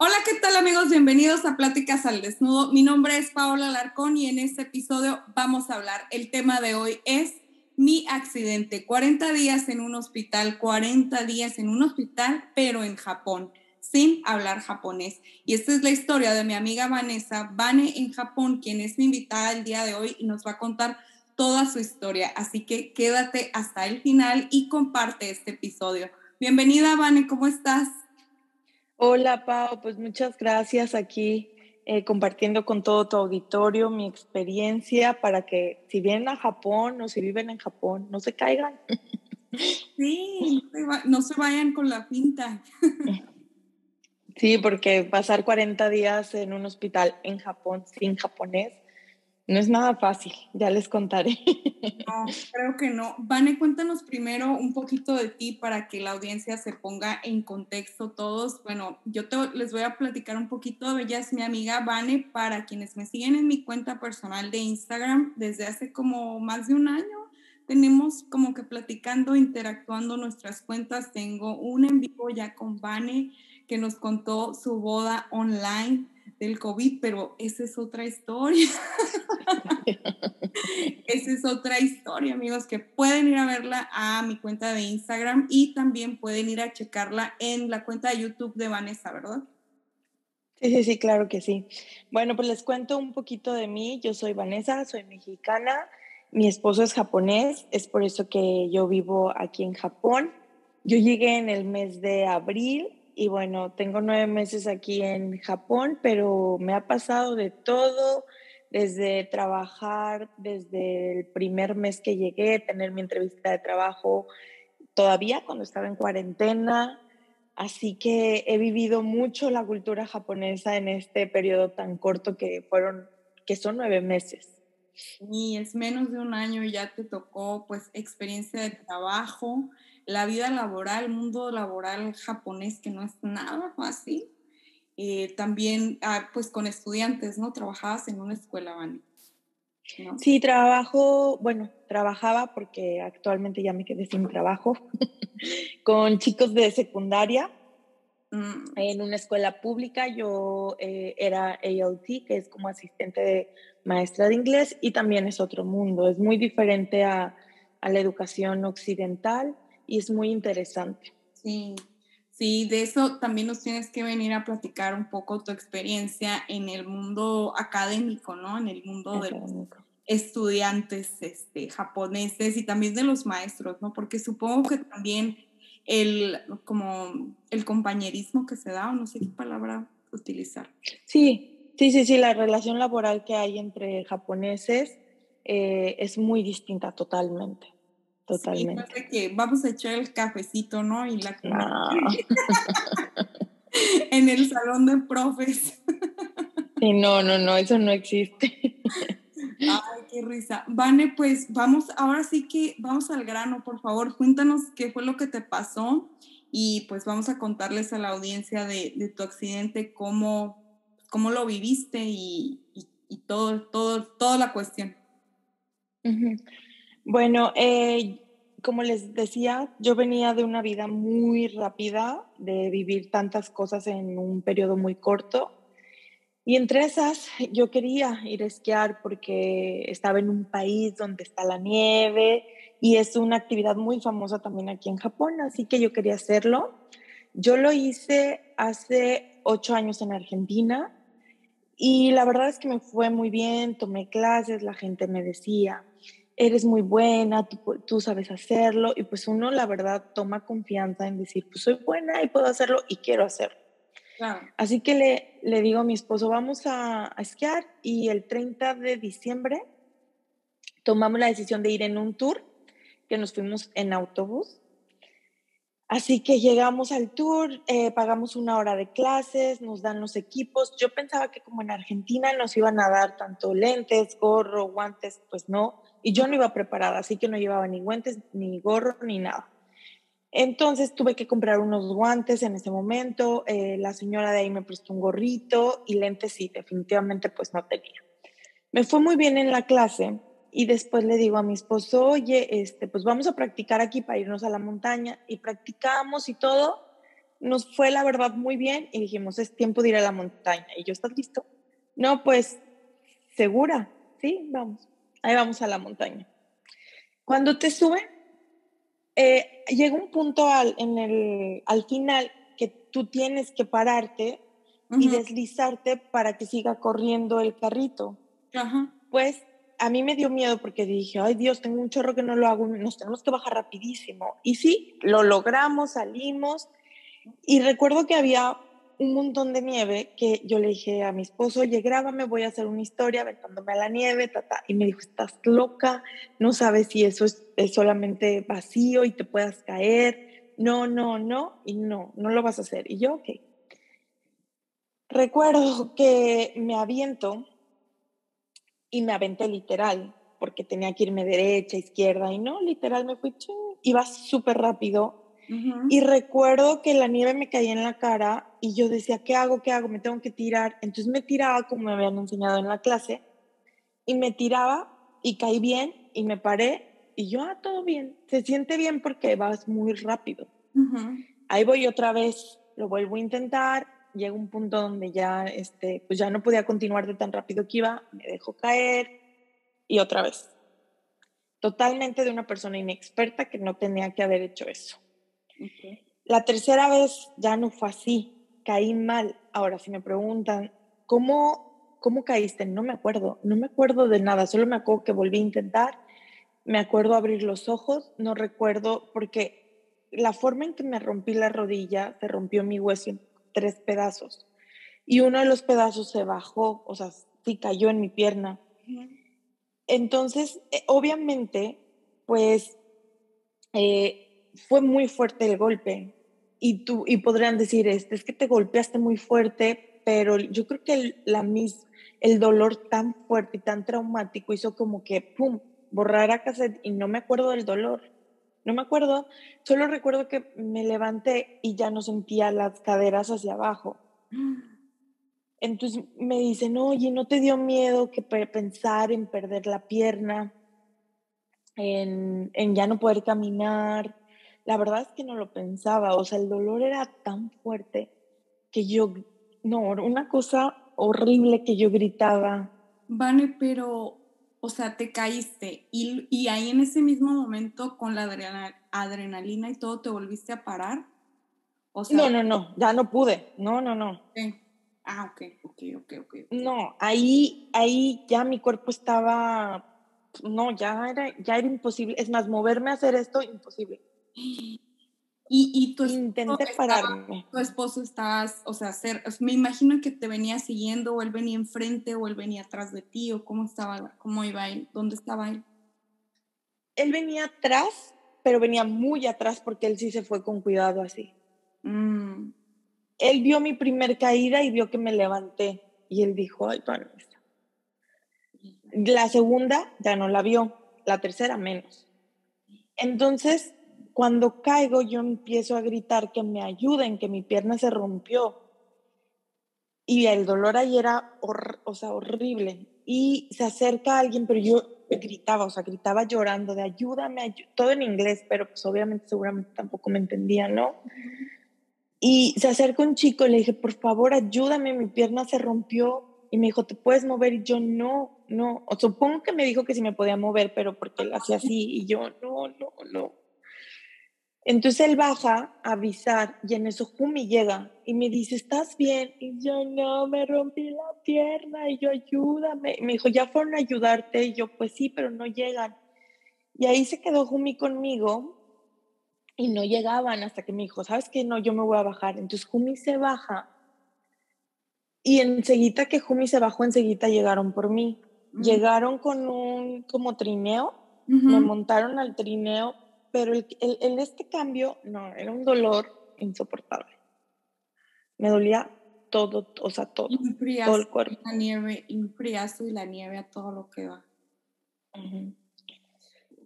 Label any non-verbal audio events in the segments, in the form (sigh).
Hola, ¿qué tal amigos? Bienvenidos a Pláticas al Desnudo. Mi nombre es Paola Larcón y en este episodio vamos a hablar. El tema de hoy es mi accidente. 40 días en un hospital, 40 días en un hospital, pero en Japón, sin hablar japonés. Y esta es la historia de mi amiga Vanessa, Vane en Japón, quien es mi invitada el día de hoy y nos va a contar toda su historia. Así que quédate hasta el final y comparte este episodio. Bienvenida, Vane, ¿cómo estás? Hola, Pau, pues muchas gracias aquí eh, compartiendo con todo tu auditorio mi experiencia para que si vienen a Japón o si viven en Japón, no se caigan. (laughs) Sí, no se vayan con la pinta. (laughs) Sí, porque pasar 40 días en un hospital en Japón sin japonés no es nada fácil, ya les contaré. (laughs) No, creo que no. Vane, cuéntanos primero un poquito de ti para que la audiencia se ponga en contexto todos. Bueno, yo les voy a platicar un poquito. Ella es mi amiga Vane, para quienes me siguen en mi cuenta personal de Instagram desde hace como más de un año. Tenemos como que platicando, interactuando nuestras cuentas. Tengo un en vivo ya con Vane que nos contó su boda online del COVID, pero esa es otra historia. (laughs) esa es otra historia, amigos, que pueden ir a verla a mi cuenta de Instagram y también pueden ir a checarla en la cuenta de YouTube de Vanessa, ¿verdad? Sí, sí, sí, claro que sí. Bueno, pues les cuento un poquito de mí. Yo soy Vanessa, soy mexicana. Mi esposo es japonés, es por eso que yo vivo aquí en Japón. Yo llegué en el mes de abril y bueno, tengo nueve meses aquí en Japón, pero me ha pasado de todo, desde trabajar, desde el primer mes que llegué, tener mi entrevista de trabajo, todavía cuando estaba en cuarentena. Así que he vivido mucho la cultura japonesa en este periodo tan corto que fueron, que son nueve meses. Y es menos de un año y ya te tocó pues experiencia de trabajo, la vida laboral, el mundo laboral japonés, que no es nada fácil. Eh, también, ah, pues con estudiantes, ¿no? Trabajabas en una escuela, Vani. Sí, trabajo, bueno, trabajaba porque actualmente ya me quedé sin trabajo, (laughs) con chicos de secundaria mm. en una escuela pública. Yo eh, era ALT, que es como asistente de maestra de inglés, y también es otro mundo, es muy diferente a, a la educación occidental y es muy interesante. Sí, sí, de eso también nos tienes que venir a platicar un poco tu experiencia en el mundo académico, ¿no? En el mundo de los estudiantes este, japoneses y también de los maestros, ¿no? Porque supongo que también el, como el compañerismo que se da, o no sé qué palabra utilizar. Sí, sí, sí, sí, la relación laboral que hay entre japoneses eh, es muy distinta totalmente. Totalmente. que vamos a echar el cafecito, ¿no? Y la (laughs) en el salón de profes. (laughs) sí, no, no, no, eso no existe. Ay, qué risa. Vane, pues vamos, ahora sí que vamos al grano, por favor, cuéntanos qué fue lo que te pasó y pues vamos a contarles a la audiencia de, tu accidente cómo, cómo lo viviste y, todo, todo, toda la cuestión. Bueno, eh, como les decía, yo venía de una vida muy rápida, de vivir tantas cosas en un periodo muy corto. Y entre esas, yo quería ir esquiar porque estaba en un país donde está la nieve y es una actividad muy famosa también aquí en Japón, así que yo quería hacerlo. Yo lo hice hace ocho años en Argentina y la verdad es que me fue muy bien, tomé clases, la gente me decía, eres muy buena, tú, sabes hacerlo, y pues uno la verdad toma confianza en decir, pues soy buena y puedo hacerlo y quiero hacerlo. Así que le, le digo a mi esposo, vamos a, a, esquiar y el 30 de diciembre tomamos la decisión de ir en un tour, que nos fuimos en autobús Así que llegamos al tour, eh, pagamos una hora de clases, nos dan los equipos. Yo pensaba que como en Argentina nos iban a dar tanto lentes, gorro, guantes, pues no. Y yo no iba preparada, así que no llevaba ni guantes, ni gorro, ni nada. Entonces tuve que comprar unos guantes en ese momento. Eh, la señora de ahí me prestó un gorrito y lentes sí, definitivamente pues no tenía. Me fue muy bien en la clase y después le digo a mi esposo, oye, este, pues vamos a practicar aquí para irnos a la montaña. Y practicamos y todo. Nos fue la verdad muy bien y dijimos, es tiempo de ir a la montaña. Y yo, ¿estás listo? No, pues, segura. Sí, vamos. Ahí vamos a la montaña. Cuando te suben, eh, llega un punto al, en el, al final que tú tienes que pararte y deslizarte para que siga corriendo el carrito. Pues a mí me dio miedo porque dije, ay Dios, tengo un chorro que no lo hago, nos tenemos que bajar rapidísimo. Y sí, lo logramos, salimos. Y recuerdo que había un montón de nieve que yo le dije a mi esposo, oye, grábame, voy a hacer una historia aventándome a la nieve, tata. Y me dijo, estás loca, no sabes si eso es, es solamente vacío y te puedas caer. No, no, no, y no, no lo vas a hacer. Y yo, ok. Recuerdo que me aviento y me aventé literal, porque tenía que irme derecha, izquierda, y no, literal me fui, iba súper rápido. Y recuerdo que la nieve me caía en la cara y yo decía, ¿qué hago? ¿Qué hago? Me tengo que tirar. Entonces me tiraba como me habían enseñado en la clase y me tiraba y caí bien y me paré y yo, ah, todo bien. Se siente bien porque vas muy rápido. Ahí voy otra vez, lo vuelvo a intentar llega un punto donde ya, este, pues ya no podía continuar de tan rápido que iba, me dejó caer y otra vez. Totalmente de una persona inexperta que no tenía que haber hecho eso. La tercera vez ya no fue así, caí mal. Ahora, si me preguntan, ¿cómo, ¿cómo caíste? No me acuerdo, no me acuerdo de nada, solo me acuerdo que volví a intentar, me acuerdo abrir los ojos, no recuerdo porque la forma en que me rompí la rodilla, se rompió mi hueso tres pedazos. Y uno de los pedazos se bajó, o sea, sí cayó en mi pierna. Entonces, eh, obviamente, pues eh, fue muy fuerte el golpe. Y, tú, y podrían decir, este, es que te golpeaste muy fuerte, pero yo creo que el, la mis, el dolor tan fuerte y tan traumático hizo como que, ¡pum!, borrar a cassette y no me acuerdo del dolor. No me acuerdo, solo recuerdo que me levanté y ya no sentía las caderas hacia abajo. Entonces me dicen, oye, ¿no te dio miedo que pensar en perder la pierna, en, en ya no poder caminar? La verdad es que no lo pensaba, o sea, el dolor era tan fuerte que yo, no, una cosa horrible que yo gritaba. Vane, pero o sea, te caíste y, ahí en ese mismo momento con la adrenalina y todo te volviste a parar. O sea, no, no, no, ya no pude. No, no, no. Ah, ok, ok, ok, ok. No, ahí, ahí ya mi cuerpo estaba, no, ya era, ya era imposible. Es más, moverme a hacer esto, imposible. Y, y tu Intenté pararme. Tu esposo estás, o sea, ser, me imagino que te venía siguiendo o él venía enfrente o él venía atrás de ti o cómo estaba, cómo iba él, dónde estaba él. Él venía atrás, pero venía muy atrás porque él sí se fue con cuidado así. Mm. Él vio mi primer caída y vio que me levanté y él dijo, ay, Vanessa. La segunda ya no la vio, la tercera menos. Entonces cuando caigo yo empiezo a gritar que me ayuden, que mi pierna se rompió. Y el dolor ahí era o sea, horrible. Y se acerca alguien, pero yo gritaba, o sea, gritaba llorando de ayúdame, todo en inglés, pero pues obviamente seguramente tampoco me entendía, ¿no? Y se acerca un chico y le dije, por favor, ayúdame, mi pierna se rompió. Y me dijo, ¿te puedes mover? Y yo, no, no. O supongo que me dijo que sí me podía mover, pero porque él hacía así. Y yo, no, no, no. Entonces él baja a avisar y en eso Jumi llega y me dice, ¿estás bien? Y yo, no, me rompí la pierna y yo, ayúdame. Y me dijo, ¿ya fueron a ayudarte? Y yo, pues sí, pero no llegan. Y ahí se quedó Jumi conmigo y no llegaban hasta que me dijo, ¿sabes qué? No, yo me voy a bajar. Entonces Jumi se baja y enseguida que Jumi se bajó, enseguida llegaron por mí. Llegaron con un como trineo, me montaron al trineo pero el, el, este cambio, no, era un dolor insoportable. Me dolía todo, o sea, todo, todo el cuerpo. La nieve, un y la nieve a todo lo que va.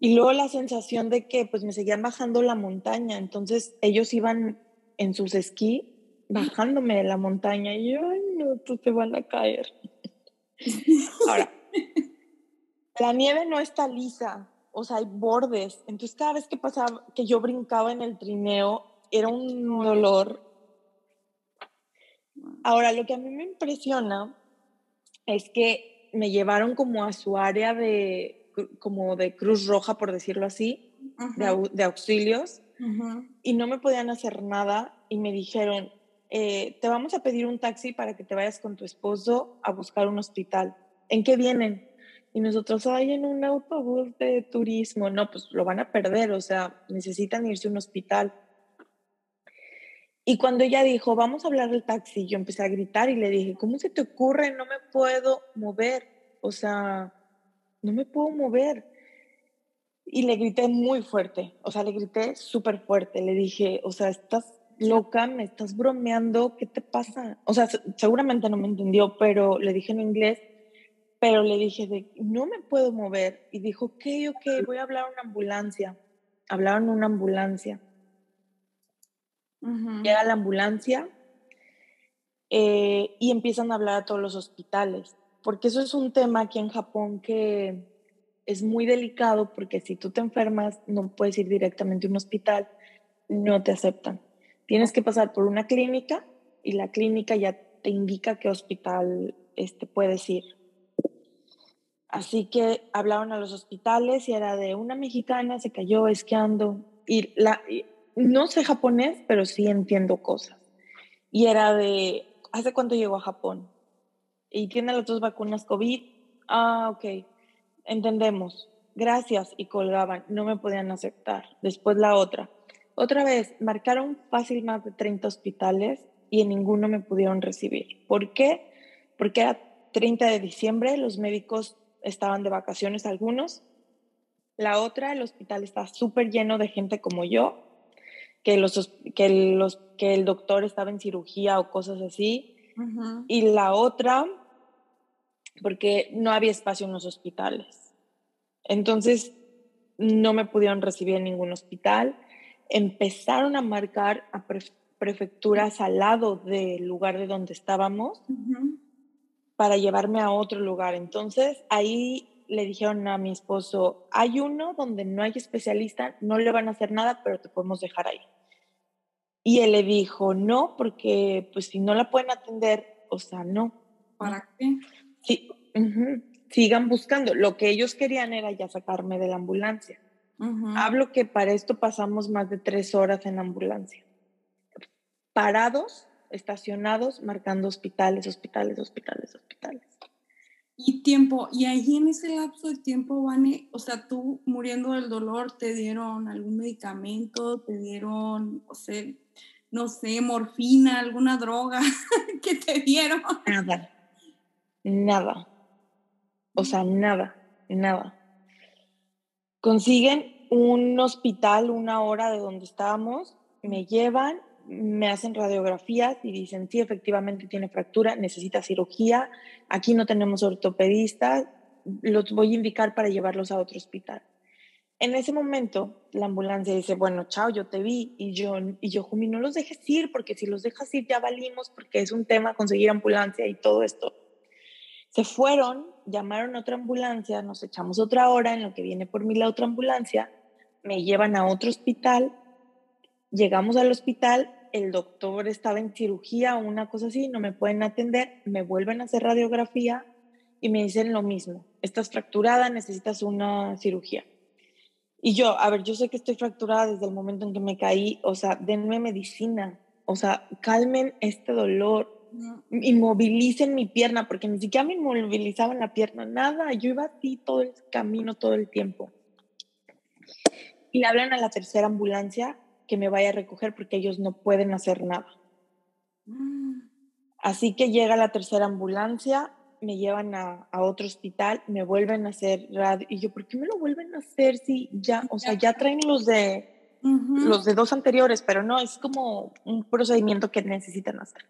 Y luego la sensación de que pues me seguían bajando la montaña, entonces ellos iban en sus esquí bajándome de la montaña y yo, ay no, tú te van a caer. (laughs) Ahora, la nieve no está lisa, o sea, hay bordes, entonces cada vez que pasaba, que yo brincaba en el trineo, era un dolor. Ahora, lo que a mí me impresiona es que me llevaron como a su área de, como de Cruz Roja, por decirlo así, de, auxilios, y no me podían hacer nada y me dijeron, eh, te vamos a pedir un taxi para que te vayas con tu esposo a buscar un hospital. ¿En qué vienen? Y nosotros, hay en un autobús de turismo. No, pues lo van a perder, o sea, necesitan irse a un hospital. Y cuando ella dijo, vamos a hablar del taxi, yo empecé a gritar y le dije, ¿cómo se te ocurre? No me puedo mover. O sea, no me puedo mover. Y le grité muy fuerte, o sea, le grité súper fuerte. Le dije, o sea, estás loca, me estás bromeando, ¿qué te pasa? O sea, seguramente no me entendió, pero le dije en inglés, pero le dije de, no me puedo mover. Y dijo, ok, ok, voy a hablar a una ambulancia. Hablaron una ambulancia. Llega la ambulancia eh, y empiezan a hablar a todos los hospitales, porque eso es un tema aquí en Japón que es muy delicado, porque si tú te enfermas no puedes ir directamente a un hospital, no te aceptan. Tienes que pasar por una clínica y la clínica ya te indica qué hospital este, puedes ir. Así que hablaron a los hospitales y era de una mexicana se cayó esquiando y, la, no sé japonés, pero sí entiendo cosas. Y era de, ¿hace cuánto llegó a Japón? Y tiene las dos vacunas COVID. Ah, ok, entendemos. Gracias. Y colgaban, no me podían aceptar. Después la otra otra vez, marcaron fácil más de 30 hospitales y en ninguno me pudieron recibir. ¿Por qué? Porque era 30 de diciembre, los médicos estaban de vacaciones algunos. La otra, el hospital está súper lleno de gente como yo, que, los, que, los, que el doctor estaba en cirugía o cosas así. Y la otra, porque no había espacio en los hospitales. Entonces, no me pudieron recibir en ningún hospital empezaron a marcar a prefecturas al lado del lugar de donde estábamos para llevarme a otro lugar. Entonces ahí le dijeron a mi esposo, hay uno donde no hay especialista, no le van a hacer nada, pero te podemos dejar ahí. Y él le dijo, no, porque pues si no la pueden atender, o sea, no. ¿Para qué? Sí, sigan buscando. Lo que ellos querían era ya sacarme de la ambulancia. Hablo que para esto pasamos más de tres horas en ambulancia. Parados, estacionados, marcando hospitales, hospitales, hospitales, hospitales. Y tiempo, y ahí en ese lapso de tiempo, Vane, o sea, tú muriendo del dolor, ¿te dieron algún medicamento? ¿Te dieron, o sea, no sé, morfina, alguna droga (laughs) que te dieron? Nada, nada. O sea, nada, nada. Consiguen un hospital una hora de donde estábamos, me llevan, me hacen radiografías y dicen, sí, efectivamente tiene fractura, necesita cirugía, aquí no tenemos ortopedistas, los voy a indicar para llevarlos a otro hospital. En ese momento, la ambulancia dice, bueno, chao, yo te vi. Y yo, y yo, Jumi, no los dejes ir, porque si los dejas ir ya valimos, porque es un tema conseguir ambulancia y todo esto. Se fueron, llamaron a otra ambulancia, nos echamos otra hora en lo que viene por mí la otra ambulancia me llevan a otro hospital, llegamos al hospital, el doctor estaba en cirugía o una cosa así, no me pueden atender, me vuelven a hacer radiografía y me dicen lo mismo, estás fracturada, necesitas una cirugía. Y yo, a ver, yo sé que estoy fracturada desde el momento en que me caí, o sea, denme medicina, o sea, calmen este dolor, inmovilicen mi pierna, porque ni siquiera me inmovilizaban la pierna, nada, yo iba así todo el camino, todo el tiempo y le hablan a la tercera ambulancia que me vaya a recoger porque ellos no pueden hacer nada. Mm. Así que llega la tercera ambulancia, me llevan a, otro hospital, me vuelven a hacer radio. Y yo, ¿por qué me lo vuelven a hacer si ya, o sea, ya traen los de, los de dos anteriores, pero no, es como un procedimiento que necesitan hacer.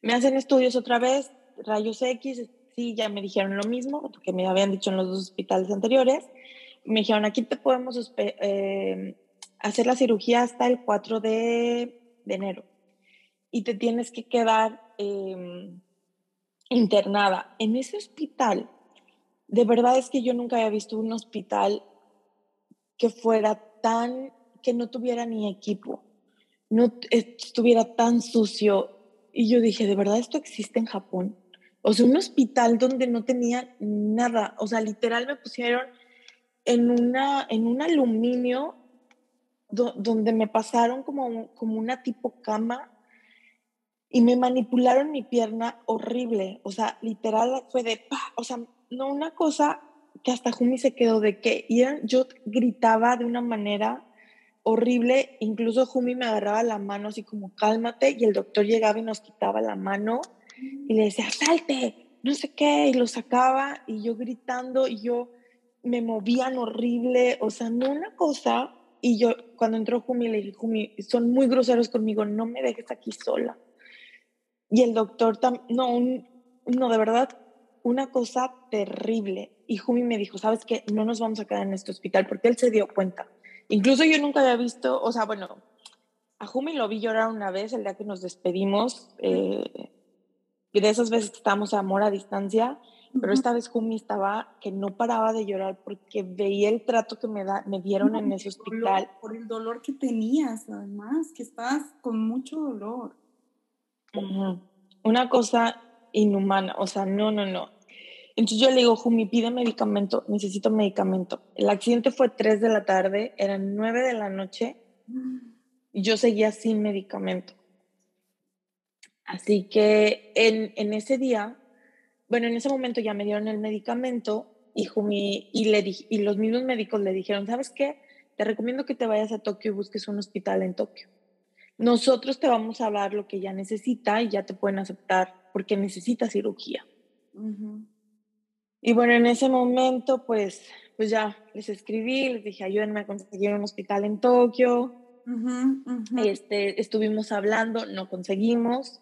Me hacen estudios otra vez, rayos X, sí, ya me dijeron lo mismo que me habían dicho en los dos hospitales anteriores. Me dijeron, aquí te podemos eh, hacer la cirugía hasta el 4 de, de enero y te tienes que quedar em, internada. En ese hospital, de verdad es que yo nunca había visto un hospital que fuera tan, que no tuviera ni equipo, no estuviera tan sucio. Y yo dije, ¿de verdad esto existe en Japón? O sea, un hospital donde no tenía nada. O sea, literal me pusieron en, una, en un aluminio donde me pasaron como, como una tipo cama y me manipularon mi pierna horrible, o sea, literal fue de, o sea, no una cosa que hasta Jumi se quedó de que yo gritaba de una manera horrible, incluso Jumi me agarraba la mano así como cálmate y el doctor llegaba y nos quitaba la mano y le decía, salte, no sé qué, y lo sacaba y yo gritando y yo me movían horrible, o sea, no una cosa, y yo cuando entró Jumi le dije, Jumi, son muy groseros conmigo, no me dejes aquí sola. Y el doctor, no, no, de verdad, una cosa terrible. Y Jumi me dijo, ¿sabes qué? No nos vamos a quedar en este hospital porque él se dio cuenta. Incluso yo nunca había visto, o sea, bueno, a Jumi lo vi llorar una vez el día que nos despedimos, eh, de esas veces que estábamos a amor a distancia, pero esta vez Jumi estaba que no paraba de llorar porque veía el trato que me, da, me dieron en ese hospital. por el dolor que tenías, además, que estabas con mucho dolor. Una cosa inhumana, o sea, no, no, no. Entonces yo le digo, Jumi, pide medicamento, necesito medicamento. El accidente fue 3 de la tarde, eran 9 de la noche y yo seguía sin medicamento. Así que en, en ese día, bueno, en ese momento ya me dieron el medicamento y, Jumi, y, le y los mismos médicos le dijeron, ¿sabes qué? Te recomiendo que te vayas a Tokio y busques un hospital en Tokio nosotros te vamos a dar lo que ya necesita y ya te pueden aceptar porque necesita cirugía. Y bueno, en ese momento, pues, pues ya les escribí, les dije, ayúdenme a conseguir un hospital en Tokio. Este, estuvimos hablando, no conseguimos.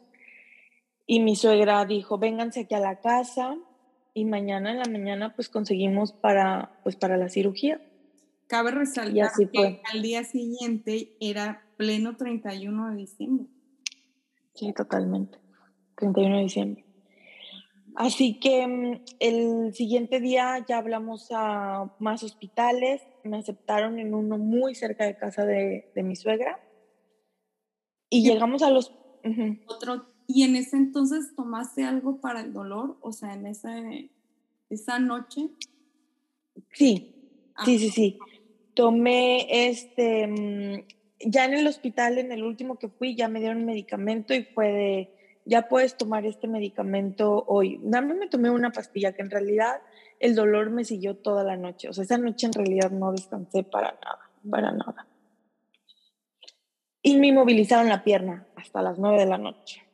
Y mi suegra dijo, vénganse aquí a la casa y mañana en la mañana pues conseguimos para, pues, para la cirugía. Cabe resaltar que al día siguiente era pleno 31 de diciembre. Sí, totalmente. 31 de diciembre. Así que mm, el siguiente día ya hablamos a más hospitales, me aceptaron en uno muy cerca de casa de, mi suegra y llegamos a los... Otro, ¿Y en ese entonces tomaste algo para el dolor? O sea, en esa, esa noche. Sí, ah. sí, sí, sí. Tomé este, mm, ya en el hospital, en el último que fui, ya me dieron medicamento y fue de, ya puedes tomar este medicamento hoy. Nada me tomé una pastilla que en realidad el dolor me siguió toda la noche. O sea, esa noche en realidad no descansé para nada, para nada. Y me inmovilizaron la pierna hasta las nueve de la noche.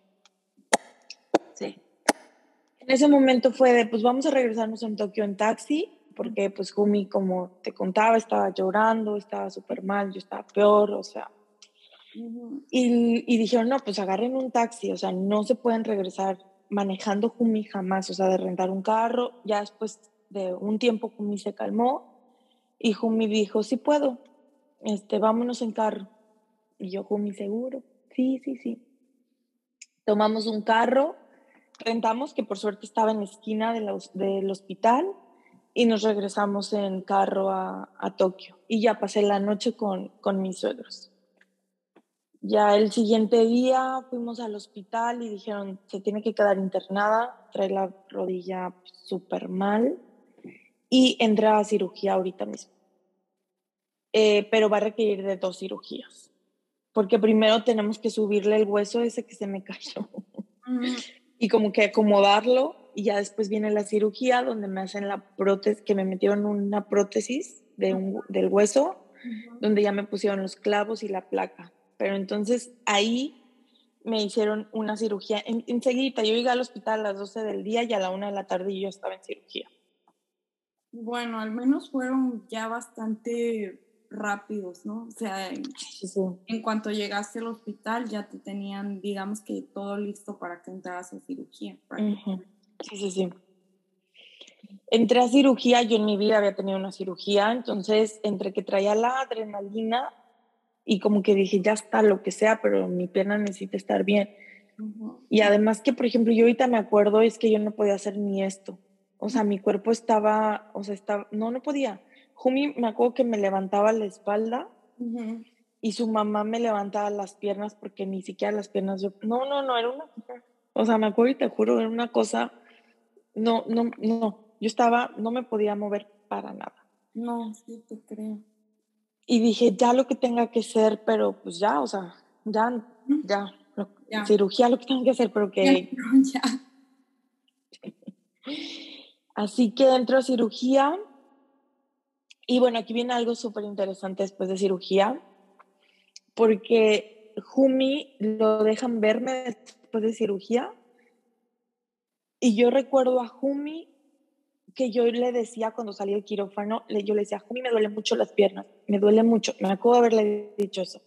En ese momento fue de, pues vamos a regresarnos en Tokio en taxi porque pues Jumi, como te contaba, estaba llorando, estaba súper mal, yo estaba peor, o sea. y, y, dijeron, no, pues agarren un taxi, o sea, no se pueden regresar manejando Jumi jamás, o sea, de rentar un carro. Ya después de un tiempo Jumi se calmó y Jumi dijo, sí puedo, este, vámonos en carro. Y yo, Jumi, seguro, sí, sí, sí. Tomamos un carro, rentamos, que por suerte estaba en la esquina de del hospital, y nos regresamos en carro a, Tokio. Y ya pasé la noche con, con mis suegros. Ya el siguiente día fuimos al hospital y dijeron, se tiene que quedar internada, trae la rodilla súper mal y entra a cirugía ahorita mismo. Eh, pero va a requerir de dos cirugías, porque primero tenemos que subirle el hueso ese que se me cayó y como que acomodarlo y ya después viene la cirugía donde me hacen la prótesis, que me metieron una prótesis de un, del hueso, donde ya me pusieron los clavos y la placa. Pero entonces ahí me hicieron una cirugía en, enseguida. Yo llegué al hospital a las 12 del día y a la 1 de la tarde yo estaba en cirugía. Bueno, al menos fueron ya bastante rápidos, ¿no? O sea, en, cuanto llegaste al hospital ya te tenían, digamos que todo listo para que entraras a cirugía. Sí, sí, sí. Entré a cirugía, yo en mi vida había tenido una cirugía, entonces entre que traía la adrenalina y como que dije, ya está, lo que sea, pero mi pierna necesita estar bien. Y además que, por ejemplo, yo ahorita me acuerdo es que yo no podía hacer ni esto. O sea, mi cuerpo estaba, o sea, estaba, no, no podía. Jumi me acuerdo que me levantaba la espalda y su mamá me levantaba las piernas porque ni siquiera las piernas yo, no, no, no, era una o sea, me acuerdo y te juro, era una cosa, no, no, no, yo estaba, no me podía mover para nada. No, sí, te creo. Y dije, ya lo que tenga que ser, pero pues ya, o sea, ya, ya, cirugía lo que tenga que hacer, pero que... Ya. (laughs) Así que entro a cirugía y bueno, aquí viene algo súper interesante después de cirugía, porque Jumi lo dejan verme después de cirugía. Y yo recuerdo a Jumi que yo le decía cuando salí del quirófano, yo le decía, Jumi, me duele mucho las piernas, me duele mucho. Me acuerdo de haberle dicho eso.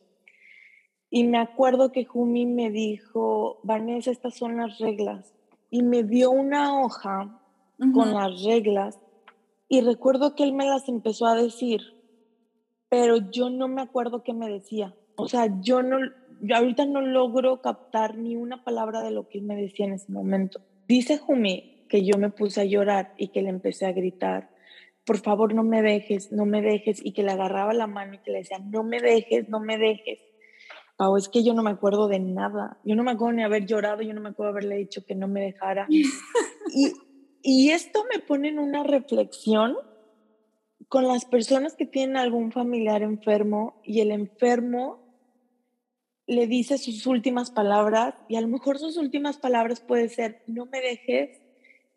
Y me acuerdo que Jumi me dijo, Vanessa, estas son las reglas. Y me dio una hoja con las reglas y recuerdo que él me las empezó a decir, pero yo no me acuerdo qué me decía. O sea, yo no, yo ahorita no logro captar ni una palabra de lo que él me decía en ese momento. Dice Jumi que yo me puse a llorar y que le empecé a gritar, por favor no me dejes, no me dejes, y que le agarraba la mano y que le decía, no me dejes, no me dejes. Pau, es que yo no me acuerdo de nada. Yo no me acuerdo ni haber llorado, yo no me acuerdo haberle dicho que no me dejara. (laughs) y, y esto me pone en una reflexión con las personas que tienen algún familiar enfermo y el enfermo le dice sus últimas palabras y a lo mejor sus últimas palabras puede ser, no me dejes.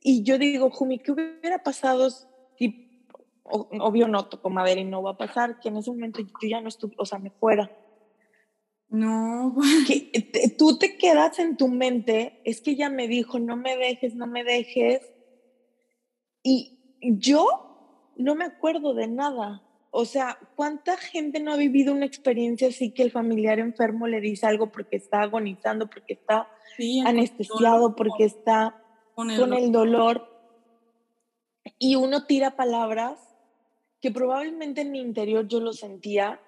Y yo digo, Jumi, ¿qué hubiera pasado si, obvio no toco madera y no va a pasar, que en ese momento yo ya no estuve, o sea, me fuera? No. Que tú te quedas en tu mente, es que ella me dijo, no me dejes, no me dejes, y yo no me acuerdo de nada. O sea, ¿cuánta gente no ha vivido una experiencia así que el familiar enfermo le dice algo porque está agonizando, porque está anestesiado, porque está con el, dolor? Y uno tira palabras que probablemente en mi interior yo lo sentía,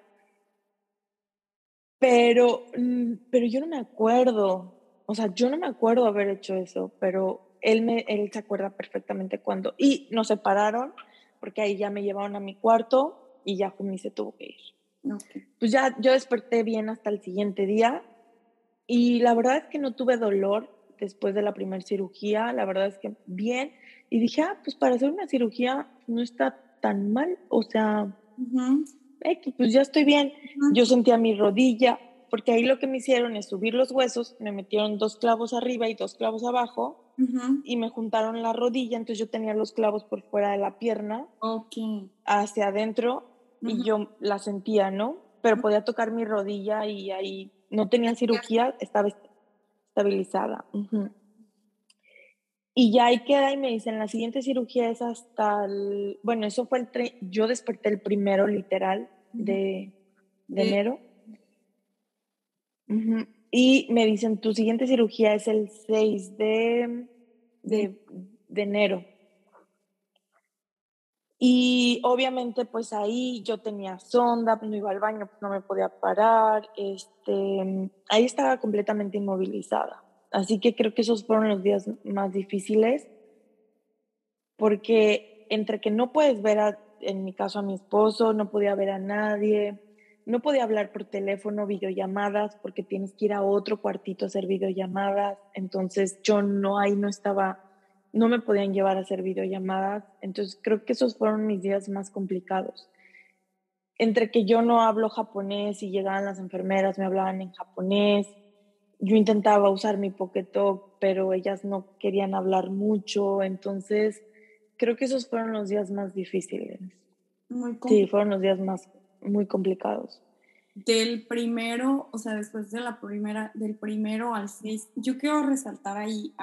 pero, mm, pero yo no me acuerdo. O sea, yo no me acuerdo haber hecho eso, pero él, me, él se acuerda perfectamente cuando. Y nos separaron porque ahí ya me llevaron a mi cuarto y ya Jumi se tuvo que ir. Pues ya yo desperté bien hasta el siguiente día y la verdad es que no tuve dolor después de la primera cirugía, la verdad es que bien. Y dije, ah, pues para hacer una cirugía no está tan mal, o sea, pues ya estoy bien. Yo sentía mi rodilla, porque ahí lo que me hicieron es subir los huesos, me metieron dos clavos arriba y dos clavos abajo y me juntaron la rodilla, entonces yo tenía los clavos por fuera de la pierna, hacia adentro, y yo la sentía, ¿no? Pero podía tocar mi rodilla y ahí no tenía cirugía, estaba estabilizada. Y ya ahí queda y me dicen, la siguiente cirugía es hasta el, bueno, eso fue el, yo desperté el primero literal de, de enero. Y me dicen, tu siguiente cirugía es el 6 de, de, enero. Y obviamente pues ahí yo tenía sonda, no iba al baño, no me podía parar, este, ahí estaba completamente inmovilizada. Así que creo que esos fueron los días más difíciles, porque entre que no puedes ver, en mi caso, a mi esposo, no podía ver a nadie, no podía hablar por teléfono, videollamadas, porque tienes que ir a otro cuartito a hacer videollamadas. Entonces yo no ahí no estaba, no me podían llevar a hacer videollamadas. Entonces creo que esos fueron mis días más complicados. Entre que yo no hablo japonés y llegaban las enfermeras, me hablaban en japonés. Yo intentaba usar mi Pokétalk, pero ellas no querían hablar mucho. Entonces creo que esos fueron los días más difíciles. Muy sí, fueron los días más muy complicados. del primero, o sea, después de la primera, del primero al seis, yo quiero resaltar ahí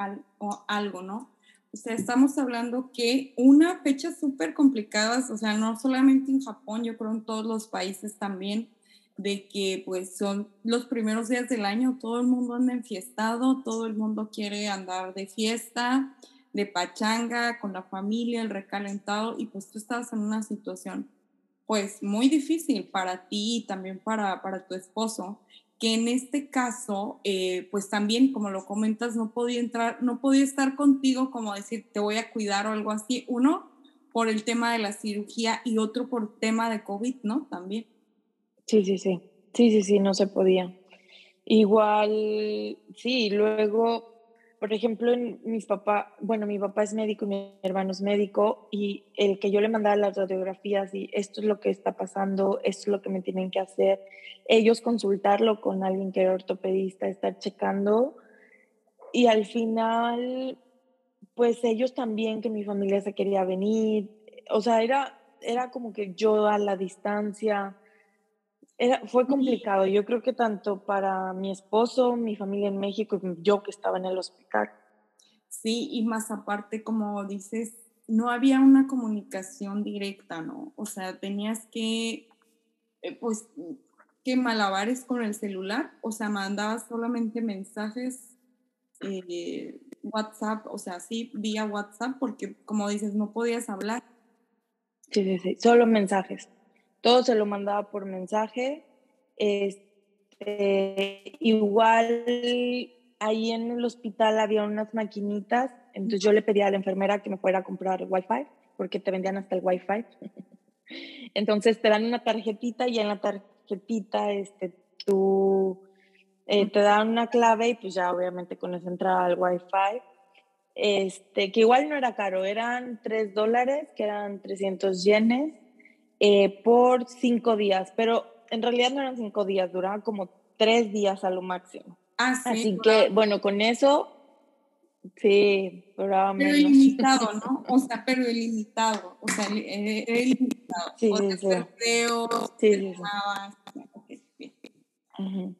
algo, ¿no? O sea, estamos hablando que una fecha súper complicada, o sea, no solamente en Japón, yo creo en todos los países también, de que pues son los primeros días del año, todo el mundo anda enfiestado, todo el mundo quiere andar de fiesta, de pachanga, con la familia, el recalentado, y pues tú estás en una situación pues muy difícil para ti y también para, para tu esposo, que en este caso, eh, pues también, como lo comentas, no podía entrar, no podía estar contigo como decir, te voy a cuidar o algo así. Uno, por el tema de la cirugía y otro por tema de COVID, ¿no? También. Sí, sí, sí. Sí, sí, sí, no se podía. Igual, sí, luego por ejemplo, en mis papás, bueno, mi papá es médico y mi hermano es médico y el que yo le mandaba las radiografías y esto es lo que está pasando, esto es lo que me tienen que hacer, ellos consultarlo con alguien que era ortopedista, estar checando y al final, pues ellos también, que mi familia se quería venir, o sea, era, era como que yo a la distancia, fue complicado, yo creo que tanto para mi esposo, mi familia en México yo que estaba en el hospital. Sí, y más aparte, como dices, no había una comunicación directa, ¿no? O sea, tenías que, eh, pues, que malabares con el celular, o sea, mandabas solamente mensajes, eh, WhatsApp, o sea, sí, vía WhatsApp, porque como dices, no podías hablar. Sí, sí, sí, solo mensajes todo se lo mandaba por mensaje. Este, igual ahí en el hospital había unas maquinitas, entonces yo le pedía a la enfermera que me fuera a comprar wifi, porque te vendían hasta el wifi. (laughs) entonces te dan una tarjetita y en la tarjetita este, tú eh, te dan una clave y pues ya obviamente con eso entraba al wifi. Este, que igual no era caro, eran 3 dólares, que eran 300 yenes eh, por cinco días, pero en realidad no eran cinco días, duraban como tres días a lo máximo. Ah, sí, Así que, bueno, con eso, sí, duraba pero ilimitado, (laughs) ¿no? O sea, pero ilimitado, o sea, eh, era ilimitado. Sí, o sí, sí. sí,